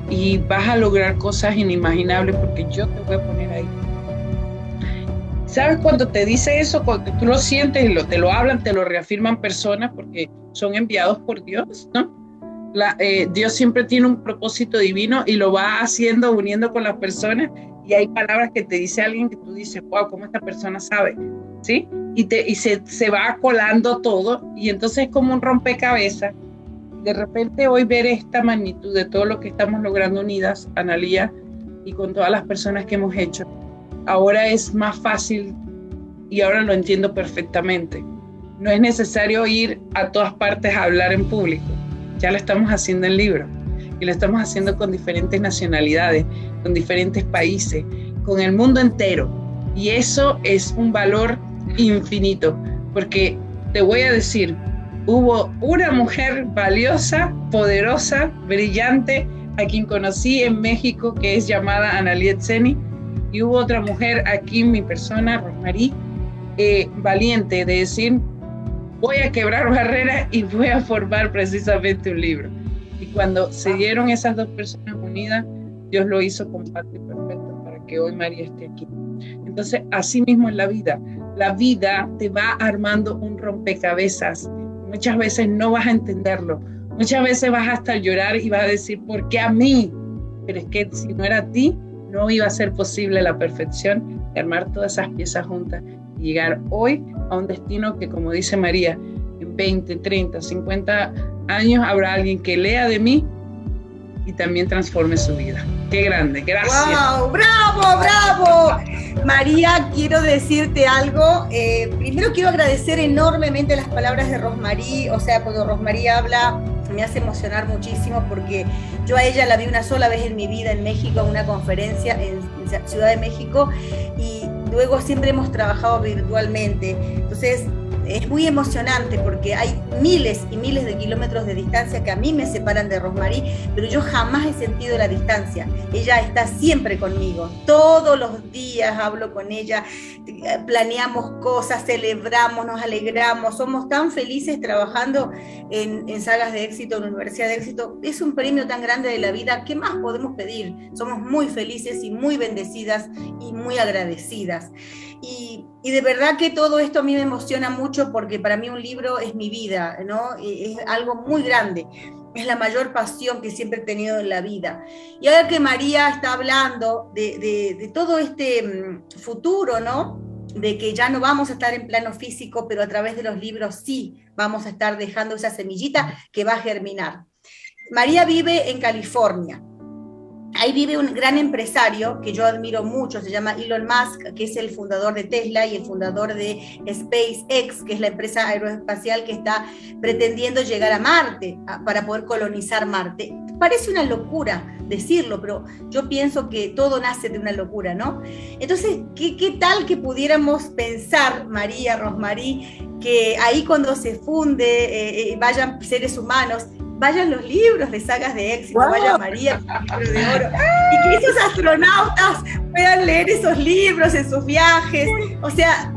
y vas a lograr cosas inimaginables porque yo te voy a poner ahí. ¿Sabes cuando te dice eso? Cuando tú lo sientes y lo, te lo hablan, te lo reafirman personas porque son enviados por Dios, ¿no? La, eh, Dios siempre tiene un propósito divino y lo va haciendo, uniendo con las personas y hay palabras que te dice alguien que tú dices, wow, ¿cómo esta persona sabe? ¿Sí? Y, te, y se, se va colando todo y entonces es como un rompecabezas de repente hoy ver esta magnitud de todo lo que estamos logrando unidas, Analía, y con todas las personas que hemos hecho, ahora es más fácil y ahora lo entiendo perfectamente. No es necesario ir a todas partes a hablar en público, ya lo estamos haciendo en libro y lo estamos haciendo con diferentes nacionalidades, con diferentes países, con el mundo entero. Y eso es un valor infinito, porque te voy a decir, hubo una mujer valiosa, poderosa, brillante, a quien conocí en México, que es llamada Analiet Seni, y hubo otra mujer aquí en mi persona, Rosmarie, eh, valiente de decir, voy a quebrar barreras y voy a formar precisamente un libro. Y cuando se dieron esas dos personas unidas, Dios lo hizo compacto y perfecto para que hoy María esté aquí. Entonces, así mismo en la vida, la vida te va armando un rompecabezas Muchas veces no vas a entenderlo. Muchas veces vas hasta llorar y vas a decir, ¿por qué a mí? Pero es que si no era a ti, no iba a ser posible la perfección de armar todas esas piezas juntas y llegar hoy a un destino que, como dice María, en 20, 30, 50 años habrá alguien que lea de mí y también transforme su vida. Qué grande, gracias. ¡Wow! ¡Bravo, bravo! María, quiero decirte algo. Eh, primero quiero agradecer enormemente las palabras de Rosmarí. O sea, cuando Rosmarí habla, me hace emocionar muchísimo porque yo a ella la vi una sola vez en mi vida en México, en una conferencia en Ciudad de México, y luego siempre hemos trabajado virtualmente. Entonces, es muy emocionante porque hay miles y miles de kilómetros de distancia que a mí me separan de Rosmarie, pero yo jamás he sentido la distancia. Ella está siempre conmigo. Todos los días hablo con ella, planeamos cosas, celebramos, nos alegramos, somos tan felices trabajando en, en sagas de éxito, en Universidad de Éxito. Es un premio tan grande de la vida. ¿Qué más podemos pedir? Somos muy felices y muy bendecidas y muy agradecidas. Y, de verdad que todo esto a mí me emociona mucho porque para mí un libro es mi vida, ¿no? Es algo muy grande. Es la mayor pasión que siempre he tenido en la vida. Y ahora que María está hablando de, todo este mm, futuro, ¿no? De que ya no vamos a estar en plano físico, pero a través de los libros sí vamos a estar dejando esa semillita que va a germinar. María vive en California Ahí vive un gran empresario que yo admiro mucho, se llama Elon Musk, que es el fundador de Tesla y el fundador de SpaceX, que es la empresa aeroespacial que está pretendiendo llegar a Marte para poder colonizar Marte. Parece una locura decirlo, pero yo pienso que todo nace de una locura, ¿no? Entonces, ¿qué, tal que pudiéramos pensar, María, Rosmarí, que ahí cuando se funde, eh, eh, vayan seres humanos, vayan los libros de sagas de éxito, vaya María, libro de oro, y que esos astronautas puedan leer esos libros en sus viajes. O sea,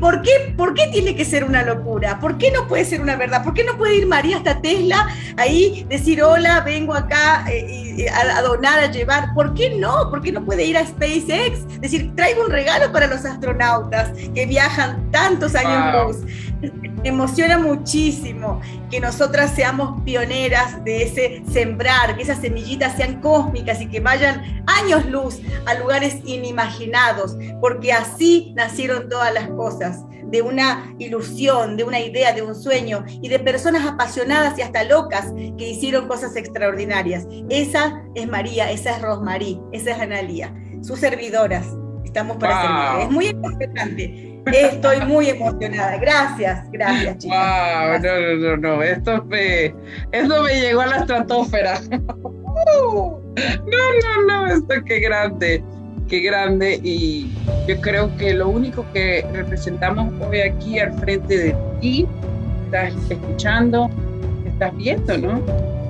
por, qué, ¿por qué tiene que ser una locura? ¿Por qué no puede ser una verdad? ¿Por qué no puede ir María hasta Tesla ahí, decir, hola, vengo acá eh, a, donar, a llevar? ¿Por qué no? ¿Por qué no puede ir a SpaceX? Decir, traigo un regalo para los astronautas que viajan tantos años luz me emociona muchísimo que nosotras seamos pioneras de ese sembrar, que esas semillitas sean cósmicas y que vayan años luz a lugares inimaginados, porque así nacieron todas las cosas, de una ilusión, de una idea, de un sueño y de personas apasionadas y hasta locas que hicieron cosas extraordinarias. Esa es María, esa es Rosmarí, esa es Analía, sus servidoras. Estamos para servir. Es muy importante Estoy muy emocionada. Gracias, gracias, chicas. Wow, no, no, no, Esto me, esto me llegó a la estratosfera. no, no, no, esto qué grande, qué grande. Y yo creo que lo único que representamos hoy aquí al frente de ti, estás escuchando, estás viendo, ¿no?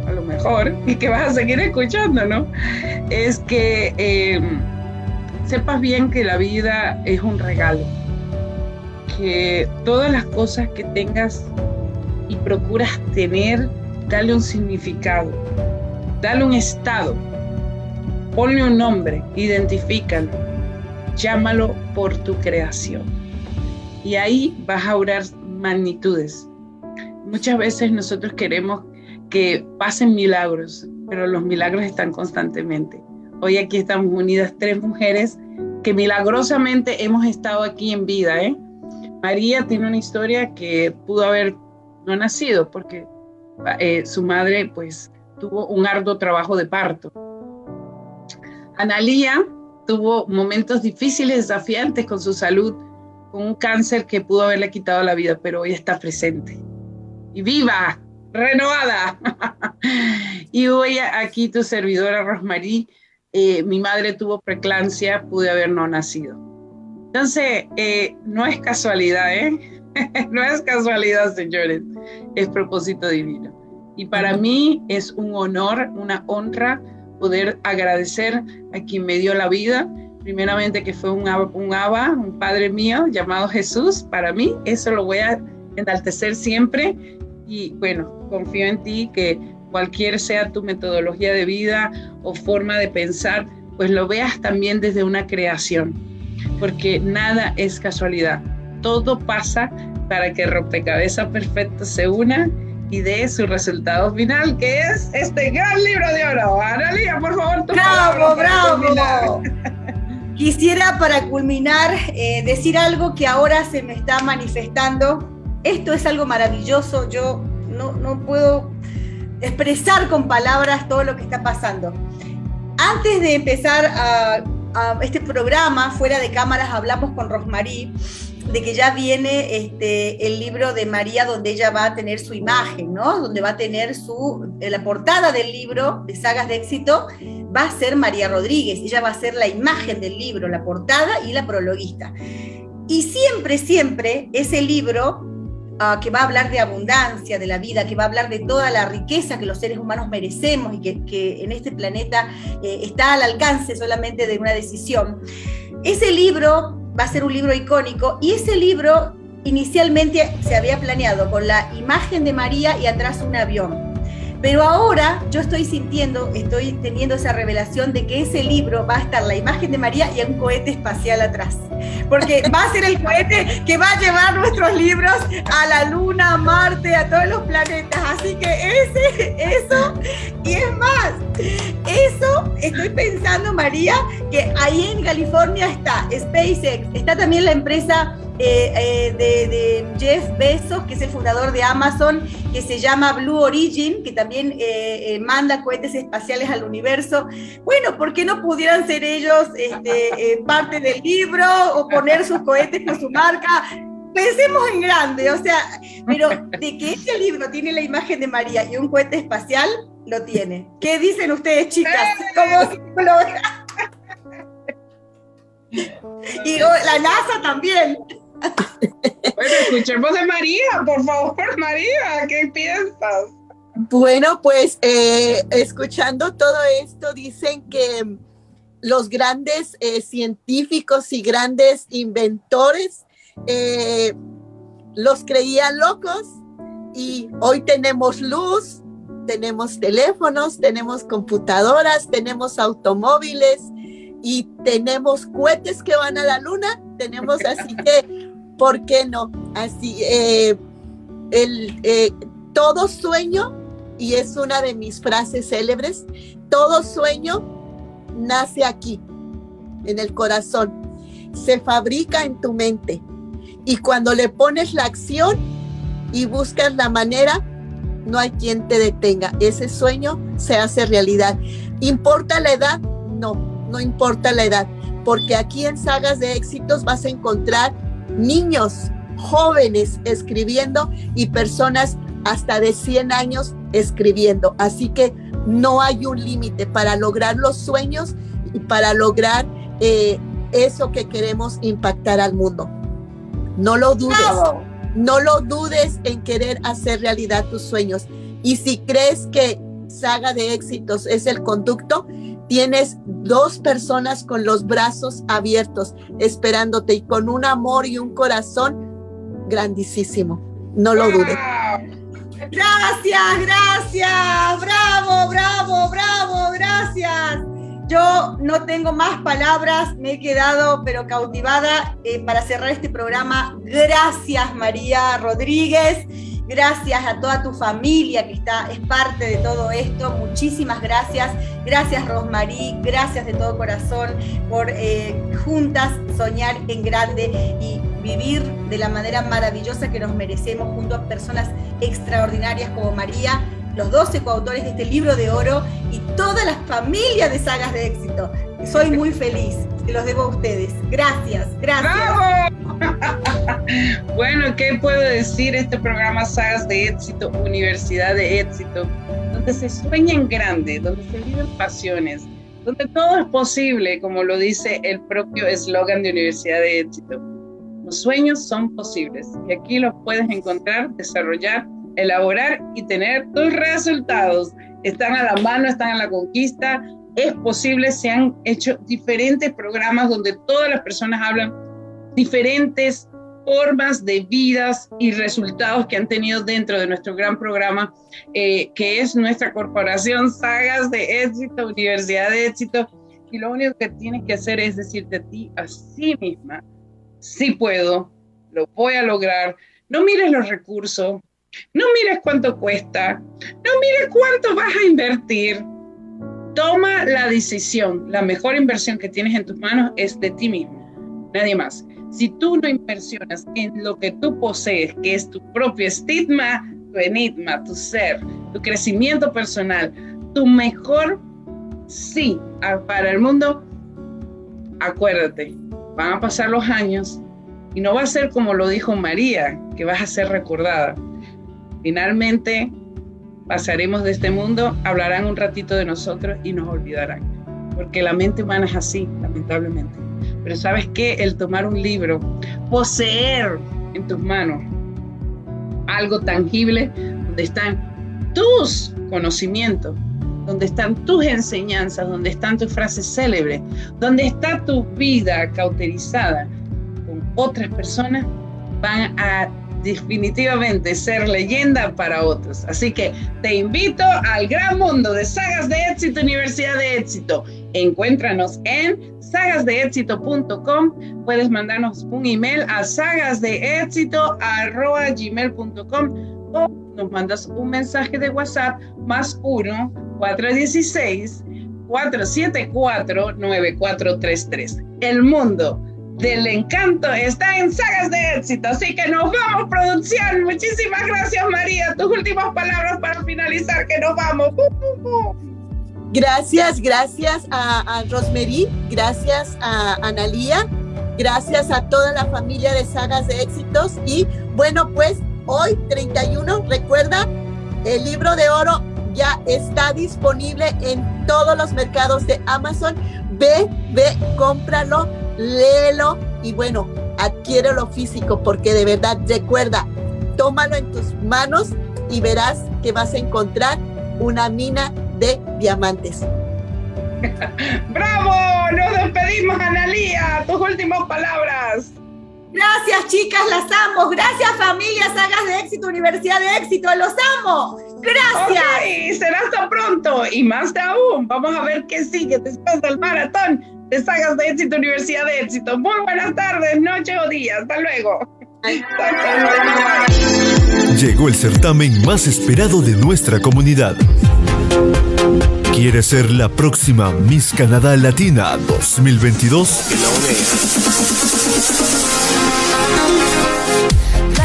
A lo mejor, y que vas a seguir escuchando, ¿no? Es que em, sepas bien que la vida es un regalo que todas las cosas que tengas y procuras tener, dale un significado, dale un estado, ponle un nombre, identifícalo, llámalo por tu creación. Y ahí vas a orar magnitudes. Muchas veces nosotros queremos que pasen milagros, pero los milagros están constantemente. Hoy aquí estamos unidas tres mujeres que milagrosamente hemos estado aquí en vida, ¿eh? María tiene una historia que pudo haber no nacido porque eh, su madre pues tuvo un arduo trabajo de parto. Analía tuvo momentos difíciles, desafiantes con su salud, con un cáncer que pudo haberle quitado la vida, pero hoy está presente. Y viva, renovada. y hoy aquí tu servidora Rosmarie, eh, mi madre tuvo preclancia, pude haber no nacido entonces, eh, no es casualidad, ¿eh? no es casualidad, señores, es propósito divino. Y para mí es un honor, una honra poder agradecer a quien me dio la vida, primeramente que fue un, un aba, un padre mío llamado Jesús, para mí, eso lo voy a enaltecer siempre. Y bueno, confío en ti que cualquier sea tu metodología de vida o forma de pensar, pues lo veas también desde una creación porque nada es casualidad. Todo pasa para que rompecabezas perfecto se una y dé su resultado final, que es este gran libro de oro. Analia, por favor, tu ¡Bravo, bravo! Quisiera para culminar eh, decir algo que ahora se me está manifestando. Esto es algo maravilloso. Yo no, no puedo expresar con palabras todo lo que está pasando. Antes de empezar a este programa, fuera de cámaras, hablamos con Rosmarí de que ya viene este, el libro de María donde ella va a tener su imagen, ¿no? Donde va a tener su, la portada del libro de Sagas de Éxito va a ser María Rodríguez, ella va a ser la imagen del libro, la portada y la prologuista. Y siempre, siempre ese libro ah, que va a hablar de abundancia de la vida, que va a hablar de toda la riqueza que los seres humanos merecemos y que, en este planeta eh, está al alcance solamente de una decisión. Ese libro va a ser un libro icónico y ese libro inicialmente se había planeado con la imagen de María y atrás un avión. Pero ahora yo estoy sintiendo, estoy teniendo esa revelación de que ese libro va a estar la imagen de María y un cohete espacial atrás. Porque va a ser el cohete que va a llevar nuestros libros a la Luna, a Marte, a todos los planetas. Así que ese, eso, y es más, eso estoy pensando, María, que ahí en California está SpaceX, está también la empresa eh, eh, de, Jeff Bezos, que es el fundador de Amazon, que se llama Blue Origin, que también eh, manda cohetes espaciales al universo. Bueno, ¿por qué no pudieran ser ellos este, parte del libro o poner sus cohetes con su marca? Pensemos en grande, o sea, pero de que este libro tiene la imagen de María y un cohete espacial, lo tiene. ¿Qué dicen ustedes, chicas? ¿Cómo y la NASA también. Escuchemos de María, por favor, María, ¿qué piensas? Bueno, pues eh, escuchando todo esto, dicen que los grandes eh, científicos y grandes inventores eh, los creían locos y hoy tenemos luz, tenemos teléfonos, tenemos computadoras, tenemos automóviles y tenemos cohetes que van a la luna, tenemos así que ¿por qué no? Así, eh, el, eh, todo sueño, y es una de mis frases célebres, todo sueño nace aquí, en el corazón, se fabrica en tu mente. Y cuando le pones la acción y buscas la manera, no hay quien te detenga. Ese sueño se hace realidad. ¿Importa la edad? No, no importa la edad, porque aquí en Sagas de Éxitos vas a encontrar niños, jóvenes escribiendo y personas hasta de 100 años escribiendo. Así que no hay un límite para lograr los sueños y para lograr eh, eso que queremos impactar al mundo. No lo dudes, no lo dudes en querer hacer realidad tus sueños. Y si crees que Saga de Éxitos es el conducto, tienes dos personas con los brazos abiertos esperándote y con un amor y un corazón grandísimo. No lo dudes. Gracias, gracias, bravo, bravo, bravo, gracias. Yo no tengo más palabras, me he quedado pero cautivada eh, para cerrar este programa. Gracias María Rodríguez. Gracias a toda tu familia que está, es parte de todo esto. Muchísimas gracias. Gracias Rosmarí, gracias de todo corazón por eh, juntas soñar en grande y vivir de la manera maravillosa que nos merecemos junto a personas extraordinarias como María, los 12 coautores de este libro de oro y toda la familia de sagas de éxito. Soy muy feliz, se los debo a ustedes. Gracias, gracias. bueno, ¿qué puedo decir? Este programa Sagas de Éxito, Universidad de Éxito, donde se sueña en grande, donde se viven pasiones, donde todo es posible, como lo dice el propio eslogan de Universidad de Éxito. Los sueños son posibles y aquí los puedes encontrar, desarrollar, elaborar y tener tus resultados. Están a la mano, están a la conquista. Es posible, se han hecho diferentes programas donde todas las personas hablan diferentes formas de vidas y resultados que han tenido dentro de nuestro gran programa, eh, que es nuestra corporación Sagas de Éxito, Universidad de Éxito. Y lo único que tienes que hacer es decirte a ti, a sí misma, sí puedo, lo voy a lograr. No mires los recursos, no mires cuánto cuesta, no mires cuánto vas a invertir. Toma la decisión. La mejor inversión que tienes en tus manos es de ti mismo, nadie más. Si tú no inversionas en lo que tú posees, que es tu propio estigma, tu enigma, tu ser, tu crecimiento personal, tu mejor sí para el mundo, acuérdate, van a pasar los años y no va a ser como lo dijo María, que vas a ser recordada. Finalmente pasaremos de este mundo, hablarán un ratito de nosotros y nos olvidarán, porque la mente humana es así, lamentablemente. Pero sabes qué, el tomar un libro, poseer en tus manos algo tangible, donde están tus conocimientos, donde están tus enseñanzas, donde están tus frases célebres, donde está tu vida cauterizada con otras personas, van a definitivamente ser leyenda para otros. Así que te invito al gran mundo de sagas de éxito, Universidad de Éxito. Encuéntranos en sagasdeéxito.com. Puedes mandarnos un email a sagasdeéxito.gmail.com o nos mandas un mensaje de WhatsApp más 1 416 474 9433. El mundo del encanto está en sagas de éxito. Así que nos vamos, producción. Muchísimas gracias, María. Tus últimas palabras para finalizar, que nos vamos. Gracias, gracias a, a Rosemary, gracias a Analía, gracias a toda la familia de sagas de éxitos. Y bueno, pues hoy 31, recuerda, el libro de oro ya está disponible en todos los mercados de Amazon. Ve, ve, cómpralo léelo y bueno, adquiérelo físico porque de verdad recuerda, tómalo en tus manos y verás que vas a encontrar una mina de diamantes. ¡Bravo! Nos despedimos, Analía. Tus últimas palabras. Gracias, chicas, las amo. Gracias, familia, sagas de éxito, Universidad de éxito, los amo. Gracias. y será hasta pronto. Y más de aún, vamos a ver qué sigue después del maratón Sagas de Éxito, Universidad de Éxito. Muy buenas tardes, noche o día. Hasta luego. Llegó el certamen más esperado de nuestra comunidad. ¿Quieres ser la próxima Miss Canadá Latina 2022?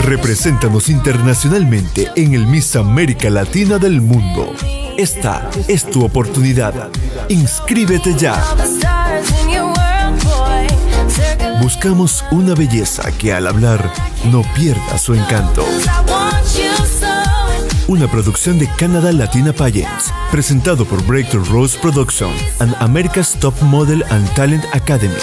Represéntanos internacionalmente en el Miss América Latina del mundo. Esta es tu oportunidad. Inscríbete ya. Buscamos una belleza que al hablar no pierda su encanto. Una producción de Canada Latina Pageants, presentado por Breakthrough Rose Production and America's Top Model and Talent Academy.